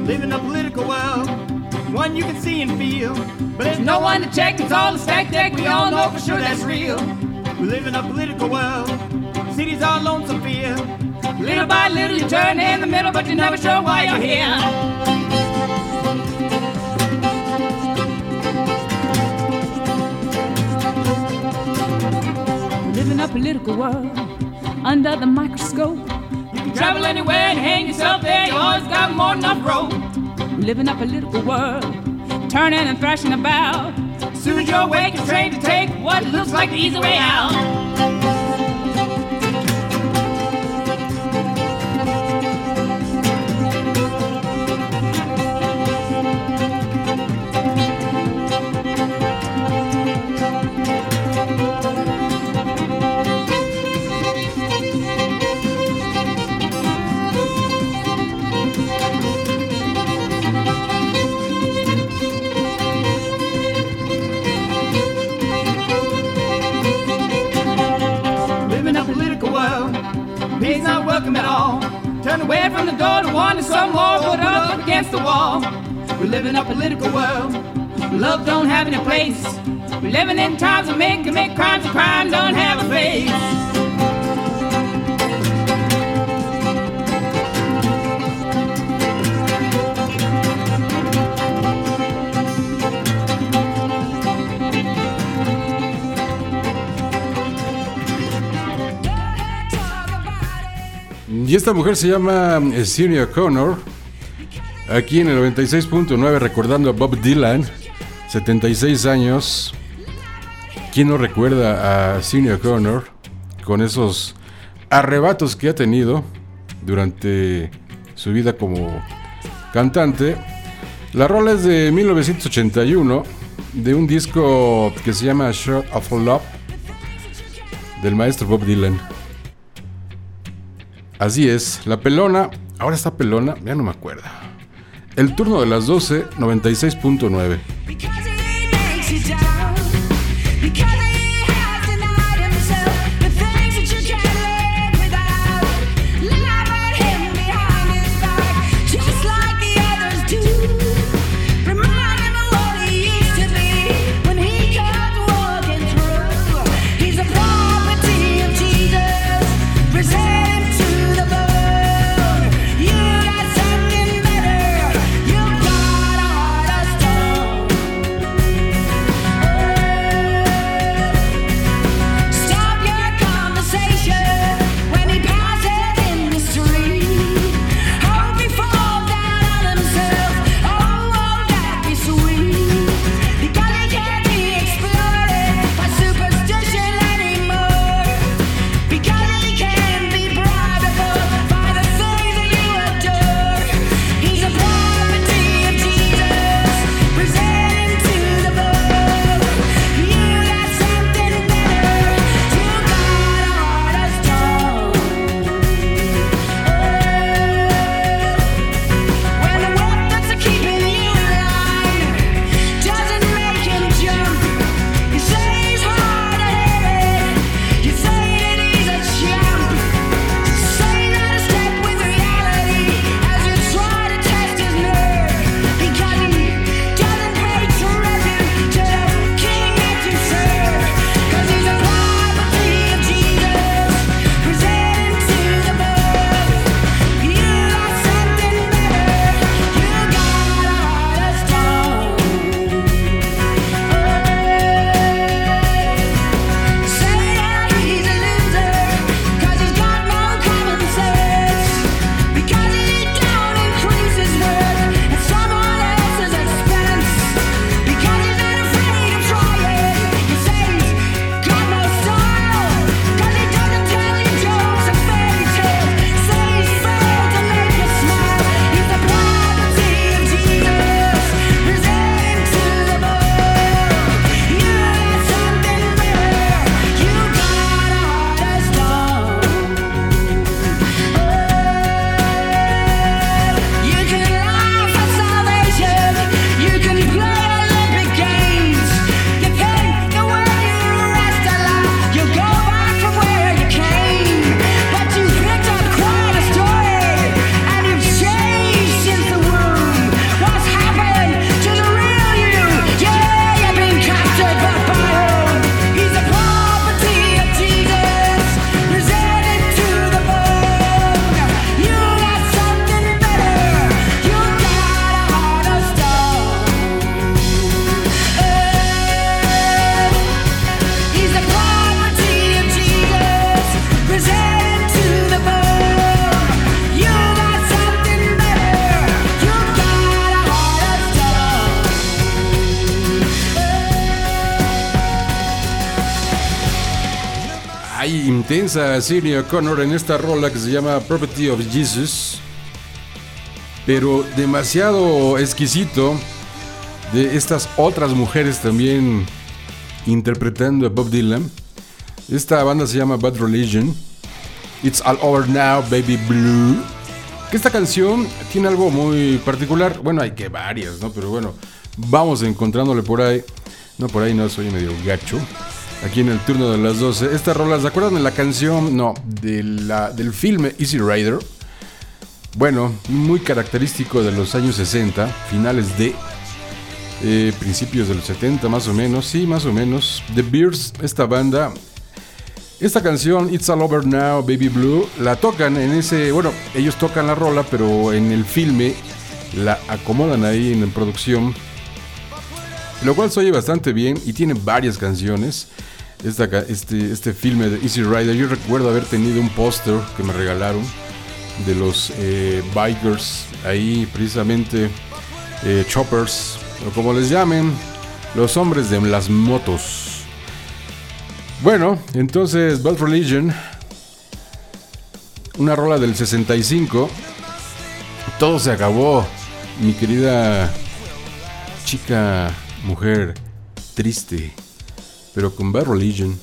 Live in a political world, one you can see and feel. But there's no one to check, it's all a stack deck, we all know for sure that's real. We live in a political world, cities are lonesome fear. Little by little you turn in the middle, but you're never sure why you're here. Political world under the microscope. You can travel anywhere and hang yourself there, you always got more than enough rope. We live in a political world, turning and thrashing about. Soon as you're awake, you're trained to take what looks like the easy way out. Peace not welcome at all. Turn away from the door to wander some more, put up against the wall. We live in a political world, love don't have any place. We're living in times of men commit crimes, and crime don't have a face. Y esta mujer se llama eh, Sinead O'Connor. Aquí en el 96.9 recordando a Bob Dylan, 76 años. ¿Quién no recuerda a Sinead O'Connor con esos arrebatos que ha tenido durante su vida como cantante? La rola es de 1981, de un disco que se llama Short of Love, del maestro Bob Dylan. Así es, la pelona, ahora está pelona, ya no me acuerdo. El turno de las 12, 96.9. intensa Sidney O'Connor en esta rola que se llama Property of Jesus, pero demasiado exquisito de estas otras mujeres también interpretando a Bob Dylan. Esta banda se llama Bad Religion. It's All Over Now, Baby Blue. Que esta canción tiene algo muy particular. Bueno, hay que varias, ¿no? Pero bueno, vamos encontrándole por ahí. No, por ahí no, soy medio gacho. Aquí en el turno de las 12. Estas rolas, ¿se acuerdan de la canción? No, de la, del filme Easy Rider. Bueno, muy característico de los años 60, finales de eh, principios de los 70 más o menos, sí, más o menos. The Bears, esta banda, esta canción, It's All Over Now, Baby Blue, la tocan en ese, bueno, ellos tocan la rola, pero en el filme la acomodan ahí en producción, lo cual se oye bastante bien y tiene varias canciones. Este, este filme de Easy Rider, yo recuerdo haber tenido un póster que me regalaron de los eh, bikers, ahí precisamente eh, choppers, o como les llamen, los hombres de las motos. Bueno, entonces Bad Religion, una rola del 65, todo se acabó, mi querida chica, mujer, triste, pero con Bad Religion.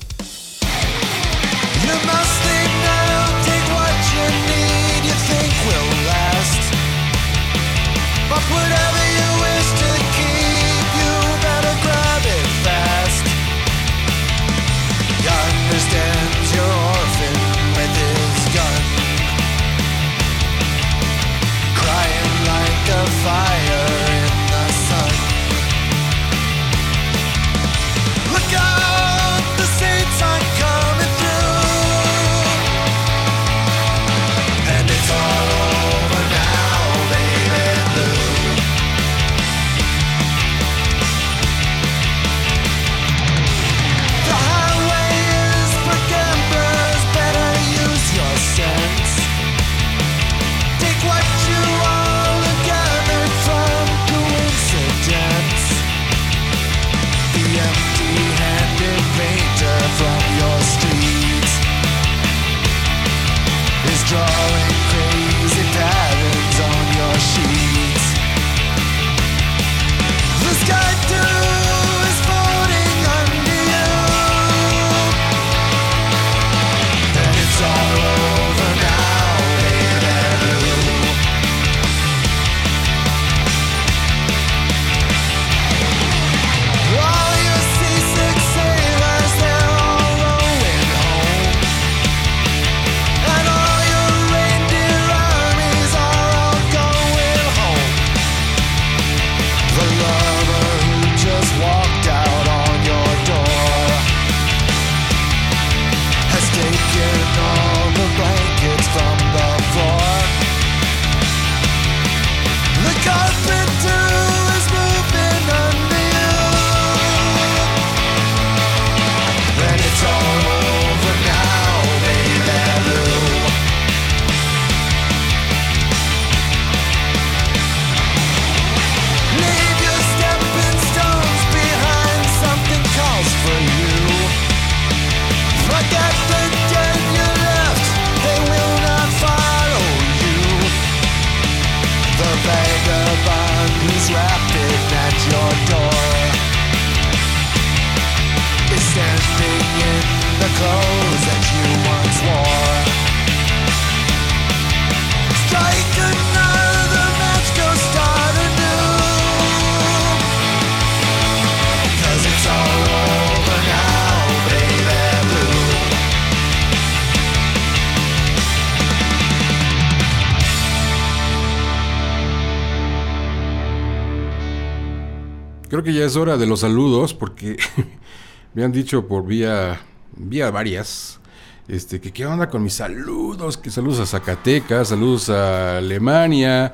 Es hora de los saludos porque me han dicho por vía, vía varias, este, que qué onda con mis saludos, que saludos a Zacatecas, saludos a Alemania,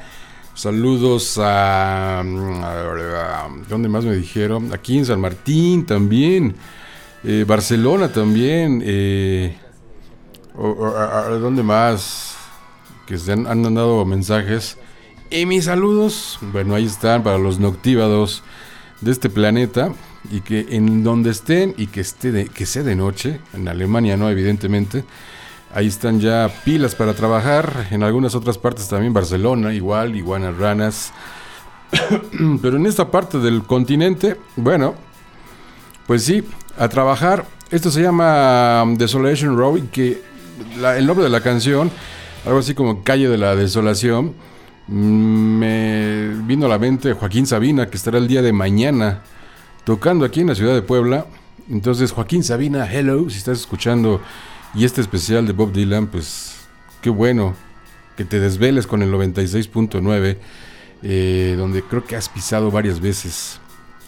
saludos a, mm, a- ¿dónde más me dijeron? Aquí en San Martín también, eh, Barcelona también, eh, o- ¿dónde más? Que se han, han mandado mensajes. Y mis saludos, bueno, ahí están para los noctívados de este planeta. y que en donde estén y que, esté de- que sea de noche, en Alemania no, evidentemente, ahí están ya pilas para trabajar, en algunas otras partes también, Barcelona igual, iguanas ranas, pero en esta parte del continente, bueno, pues sí, a trabajar. Esto se llama um, Desolation Row que el nombre de la canción, algo así como Calle de la Desolación, me vino a la mente Joaquín Sabina, que estará el día de mañana tocando aquí en la ciudad de Puebla. Entonces, Joaquín Sabina, hello, si estás escuchando y este especial de Bob Dylan, pues qué bueno que te desveles con el 96.9, eh, donde creo que has pisado varias veces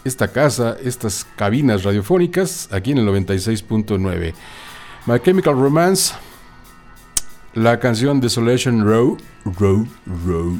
esta casa, estas cabinas radiofónicas, aquí en el 96.9. My Chemical Romance, la canción Desolation Row, Row, Row,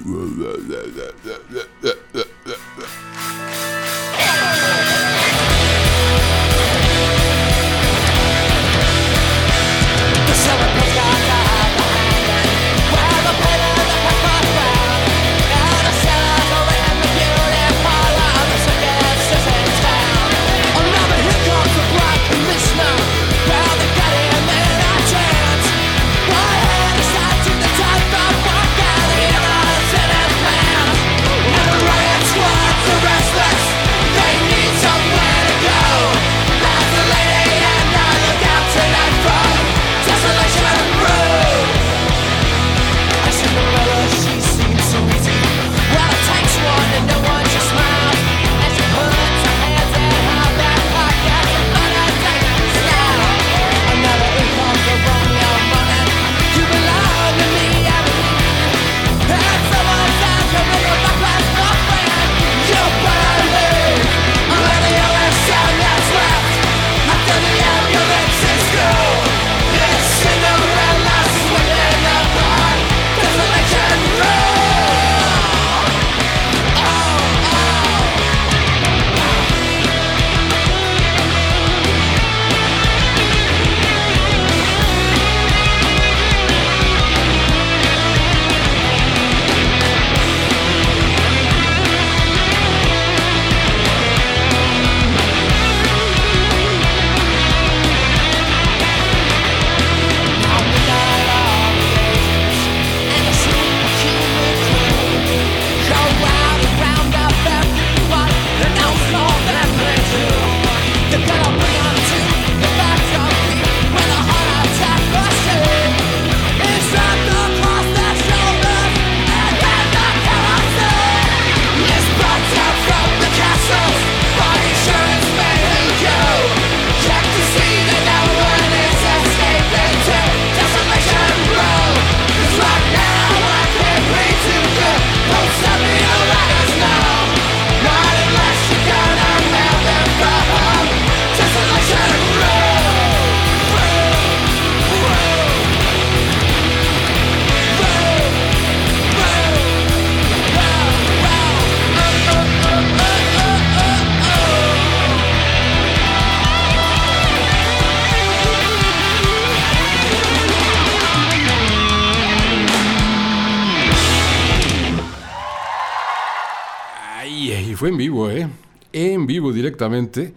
en vivo, ¿eh? En vivo directamente.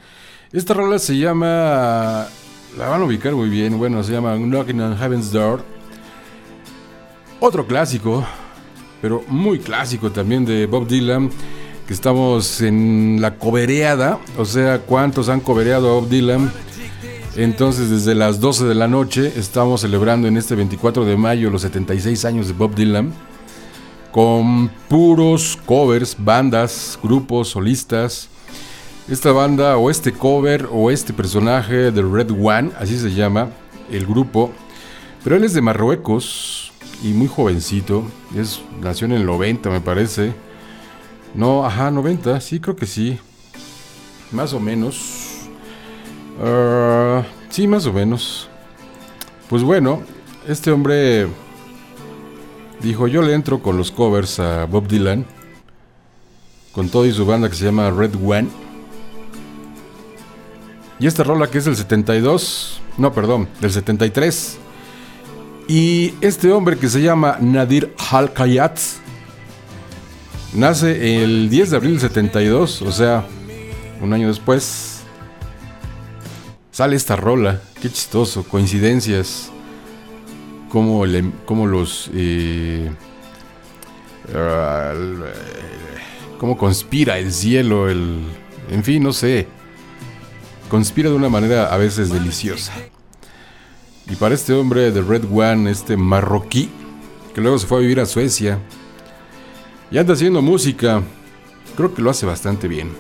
Esta rola se llama. La van a ubicar muy bien. Bueno, se llama Knocking on Heaven's Door. Otro clásico, pero muy clásico también de Bob Dylan. Que estamos en la cobereada. O sea, ¿cuántos han cobereado a Bob Dylan? Entonces, desde las 12 de la noche, estamos celebrando en este 24 de mayo los 76 años de Bob Dylan con puros covers, bandas, grupos, solistas. Esta banda o este cover o este personaje de Red One, así se llama el grupo, pero él es de Marruecos y muy jovencito, es nació en el 90 me parece. No, ajá, 90, sí creo que sí. Más o menos. Ah, sí, más o menos. Pues bueno, este hombre dijo, yo le entro con los covers a Bob Dylan, con todo y su banda que se llama Red One. Y esta rola que es del 72, no, perdón, del 73. Y este hombre que se llama Nadir Halkayat nace el 10 de abril del 72, o sea, un año después sale esta rola. Qué chistoso, coincidencias. Cómo, cómo los... eh, ah, cómo conspira el cielo, el... En fin, no sé. Conspira de una manera a veces deliciosa. Y para este hombre de Red One, este marroquí, que luego se fue a vivir a Suecia, y anda haciendo música, creo que lo hace bastante bien.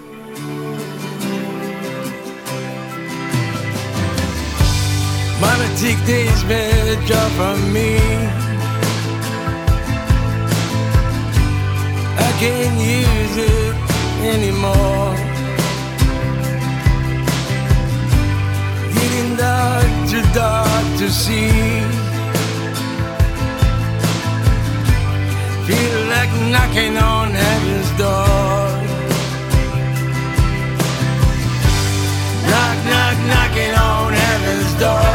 Take this message off from me. I can't use it anymore. Getting dark too dark to see. Feel like knocking on heaven's door. Knock, knock, knocking on heaven's door.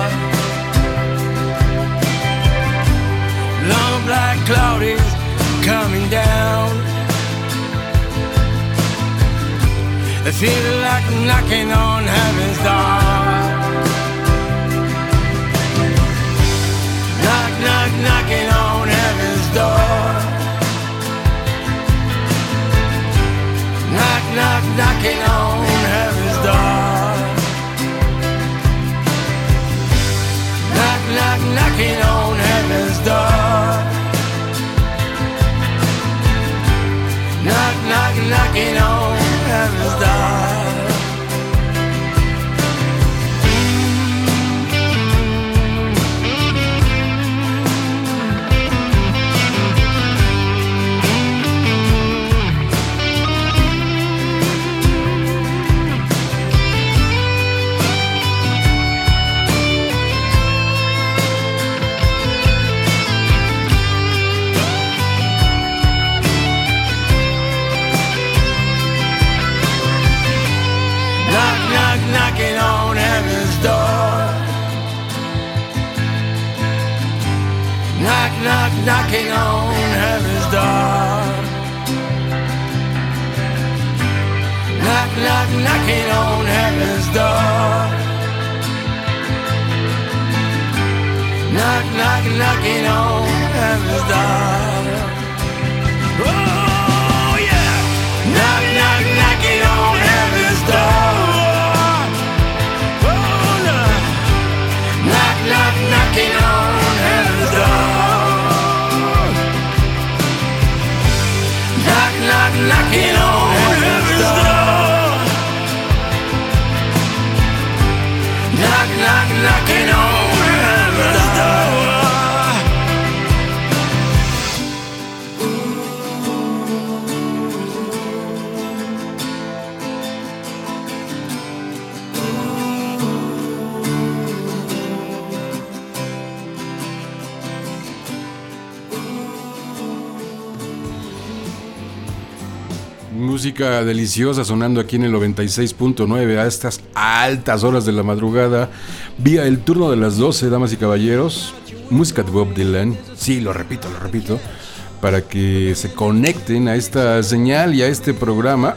Long black cloud is coming down. I feel like knocking on heaven's door. Knock, knock, knocking on heaven's door. Knock, knock, knocking on heaven's door. Knock, knock, knocking on heaven's door. Knock, knock, knocking on heaven's door. Knocking on heaven's door. Knock, knock, knocking on heaven's door. Knock, knock, knocking on heaven's door. Oh yeah! Knock, knock, knocking on heaven's door. Knocking on heaven's door. Knock, knock, knocking Deliciosa sonando aquí en el 96.9 a estas altas horas de la madrugada. Vía el turno de las 12, damas y caballeros. Música de Bob Dylan. Sí, lo repito, lo repito. Para que se conecten a esta señal y a este programa.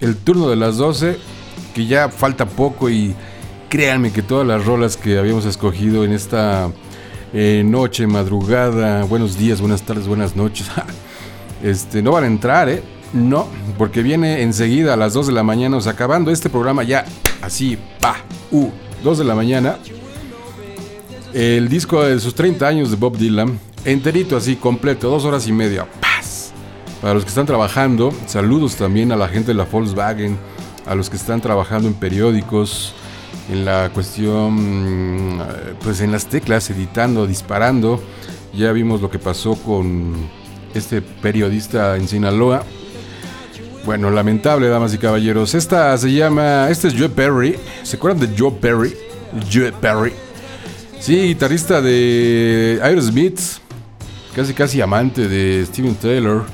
El turno de las 12, que ya falta poco y créanme que todas las rolas que habíamos escogido en esta eh, noche, madrugada, buenos días, buenas tardes, buenas noches, este, no van a entrar, ¿eh? No, porque viene enseguida a las 2 de la mañana, o sea, acabando este programa ya, así, pa, uh, 2 de la mañana. El disco de sus 30 años de Bob Dylan, enterito así, completo, dos horas y media, paz. Para los que están trabajando, saludos también a la gente de la Volkswagen, a los que están trabajando en periódicos, en la cuestión, mm, pues en las teclas, editando, disparando. Ya vimos lo que pasó con este periodista en Sinaloa. Bueno, lamentable, damas y caballeros. Esta se llama. Este es Joe Perry. ¿Se acuerdan de Joe Perry? Joe Perry. Sí, guitarrista de Aerosmith. Casi, casi amante de Steven Taylor.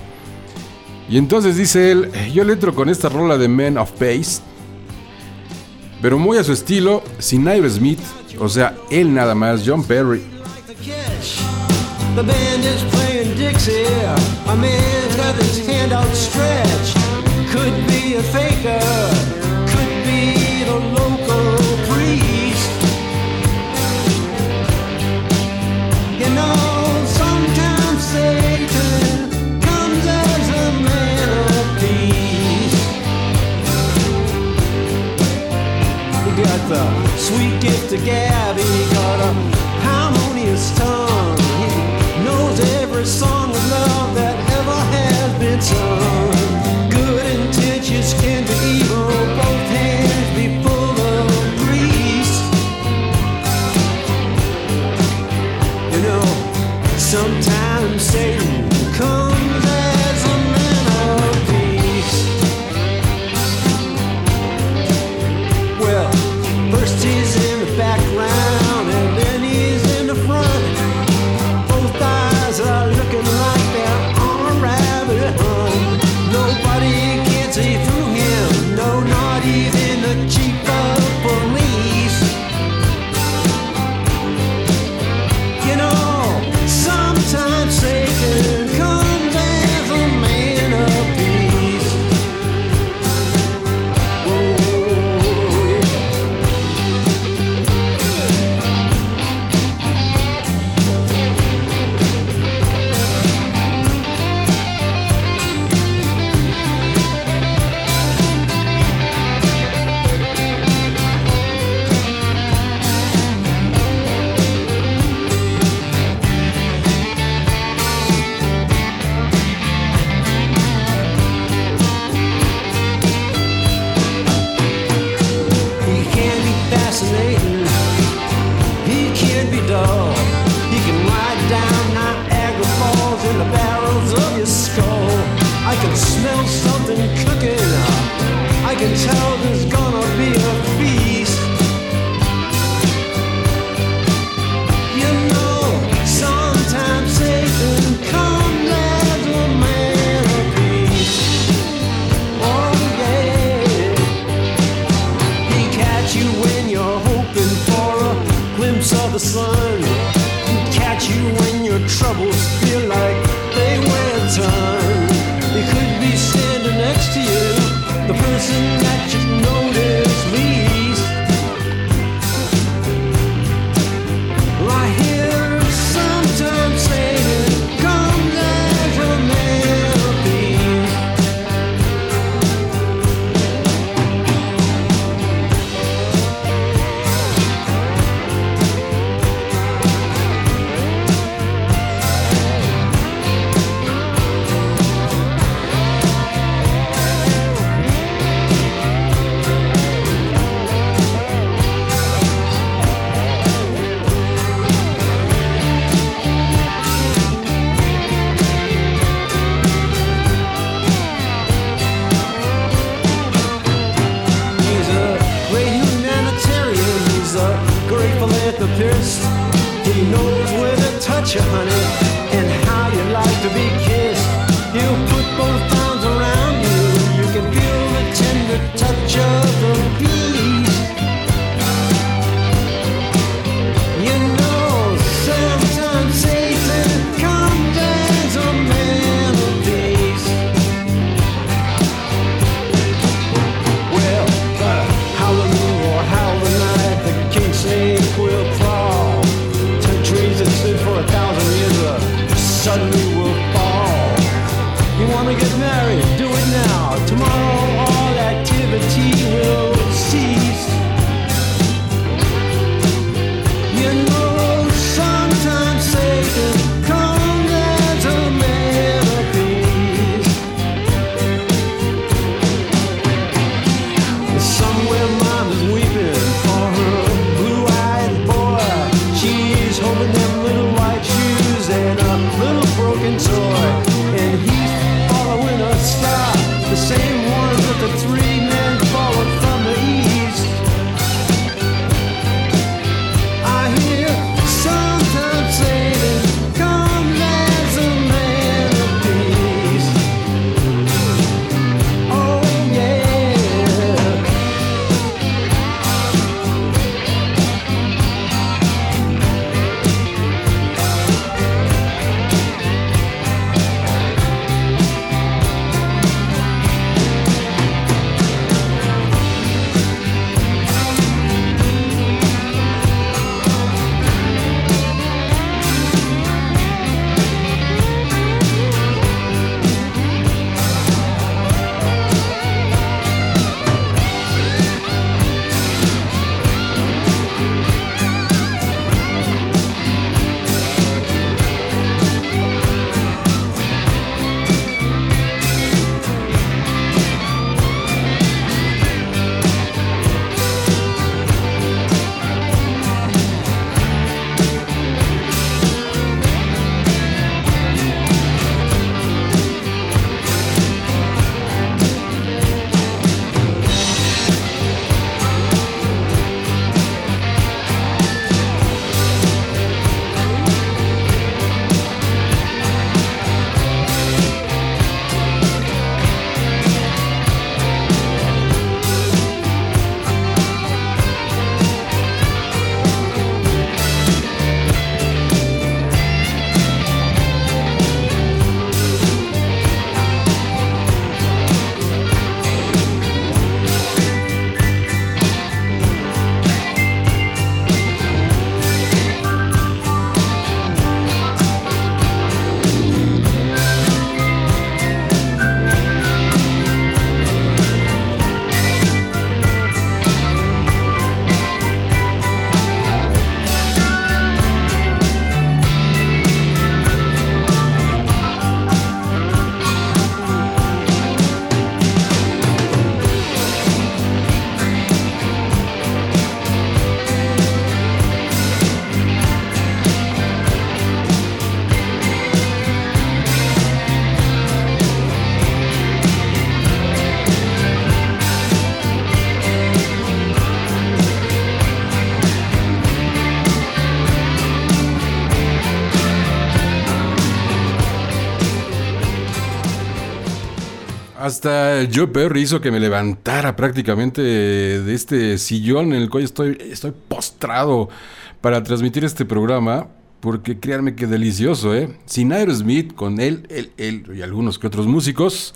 Y entonces dice él: Yo le entro con esta rola de Men of Pace. Pero muy a su estilo, sin Aerosmith. O sea, él nada más, John Perry. Dixie. Could be a faker, could be the local priest. You know, sometimes Satan comes as a man of peace. We got the sweet gift of Gabby. Hasta Joe Perry hizo que me levantara prácticamente de este sillón en el cual estoy, postrado para transmitir este programa. Porque créanme que delicioso, ¿eh? Sin Aerosmith, con él, él, él y algunos que otros músicos.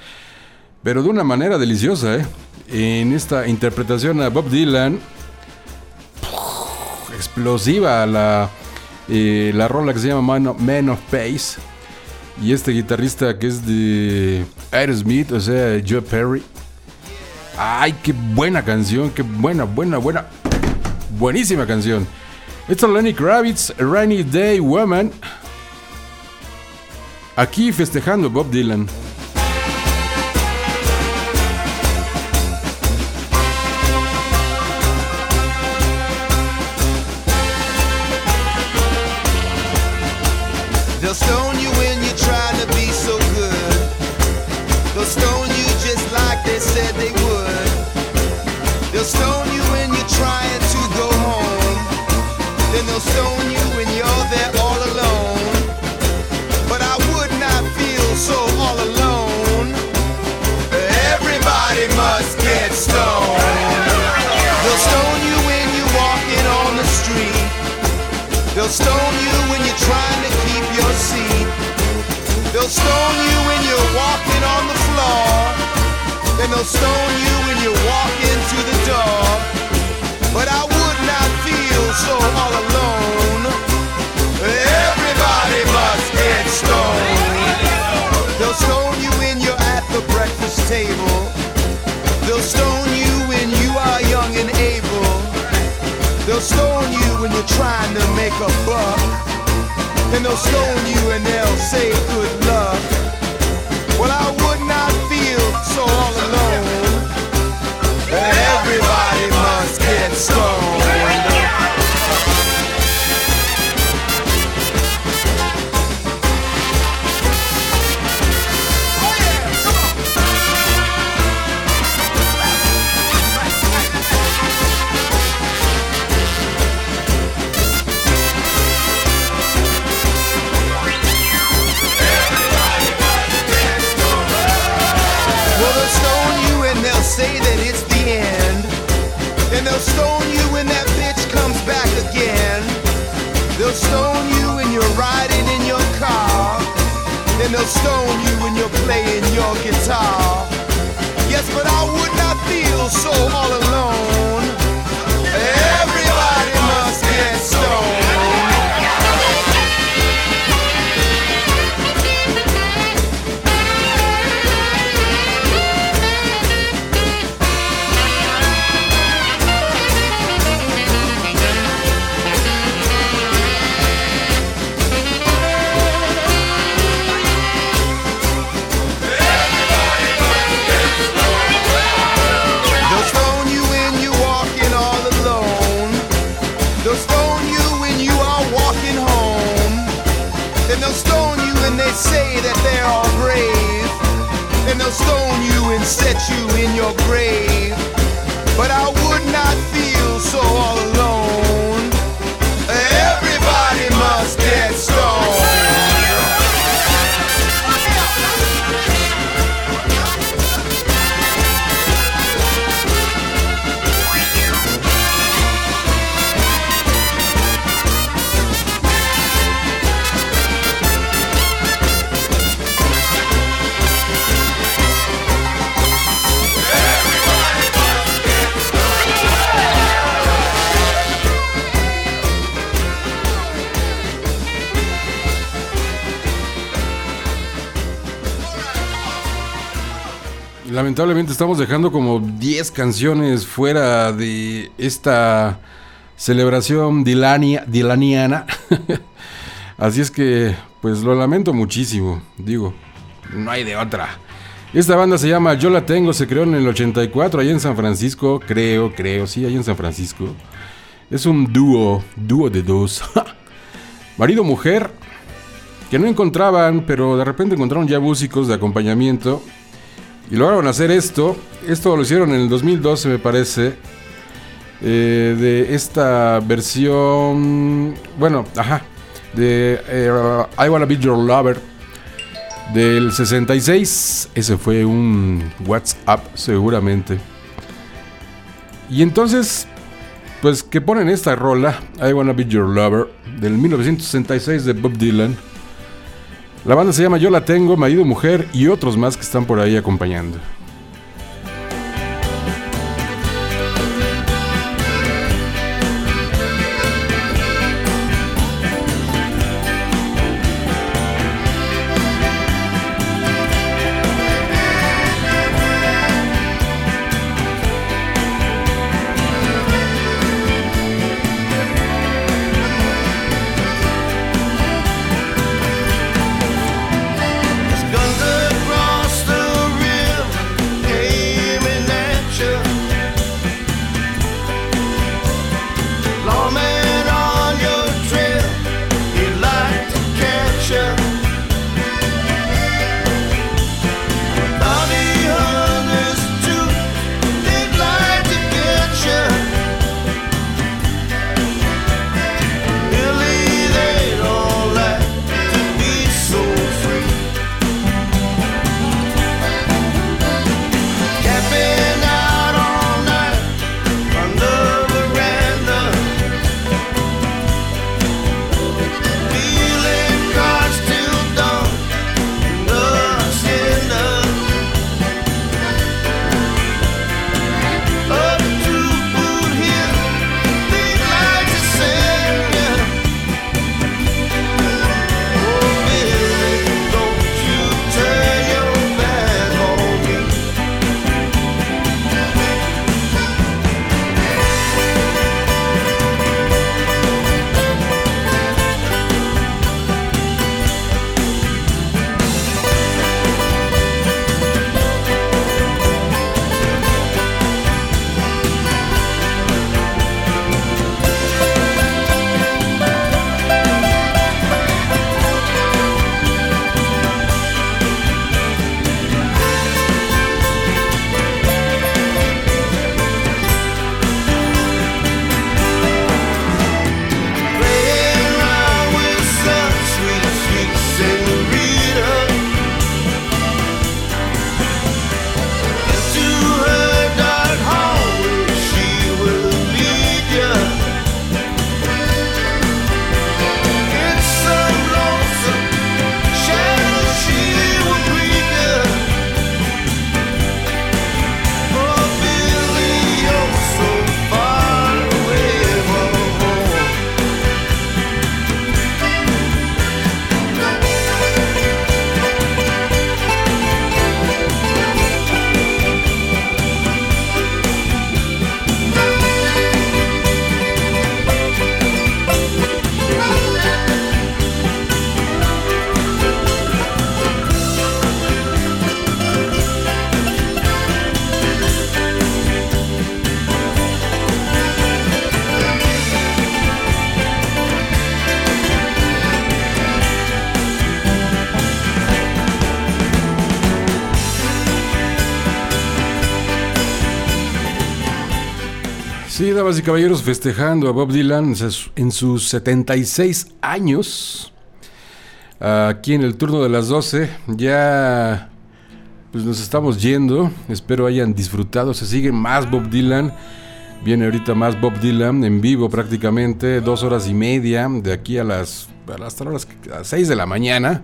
Pero de una manera deliciosa, ¿eh? En esta interpretación a Bob Dylan. Explosiva la, eh, la rola que se llama Man of, Man of Pace. Y este guitarrista que es de Aerosmith, o sea, Joe Perry. Ay, qué buena canción, qué buena, buena, buena. Buenísima canción. Esto es Lenny Kravitz, Rainy Day Woman. Aquí festejando Bob Dylan. Stone you when you walk into the door. But I would not feel so all alone. Everybody must get stoned. They'll stone you when you're at the breakfast table. They'll stone you when you are young and able. They'll stone you when you're trying to make a buck. And they'll stone you and they'll say good luck. Stop. Stone you when you're playing your guitar. Yes, but I would not feel so all alone. Stone you and set you in your grave. But I would not feel so Lamentablemente estamos dejando como 10 canciones fuera de esta celebración dilania, dilaniana. Así es que, pues lo lamento muchísimo. Digo, no hay de otra. Esta banda se llama Yo la tengo, se creó en el 84 allá en San Francisco. Creo, creo, sí, allá en San Francisco. Es un dúo, dúo de dos. Marido-mujer, que no encontraban, pero de repente encontraron ya músicos de acompañamiento. Y lograron hacer esto. Esto lo hicieron en el 2012, me parece. eh, de esta versión. Bueno, ajá. De eh, I Wanna Be Your Lover. Del 66, ese fue un WhatsApp seguramente. Y entonces, pues que ponen esta rola, I Wanna Be Your Lover, del 1966 de Bob Dylan. La banda se llama Yo la tengo, marido, mujer y otros más que están por ahí acompañando. Damas y caballeros, festejando a Bob Dylan en sus 76 años. Aquí en el turno de las 12, ya pues nos estamos yendo. Espero hayan disfrutado. Se sigue más Bob Dylan. Viene ahorita más Bob Dylan en vivo prácticamente, dos horas y media, de aquí a las, hasta las 6 de la mañana.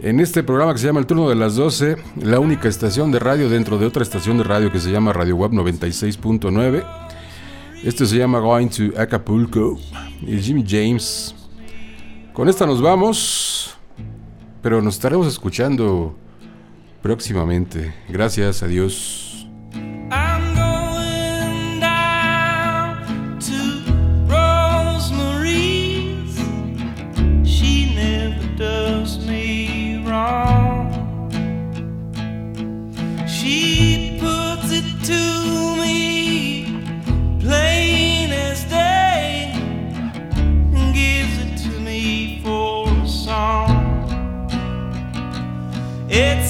En este programa que se llama El Turno de las 12, la única estación de radio dentro de otra estación de radio que se llama Radio Web 96.9. Este se llama Going to Acapulco y Jimmy James. Con esta nos vamos, pero nos estaremos escuchando próximamente. Gracias, adiós. It's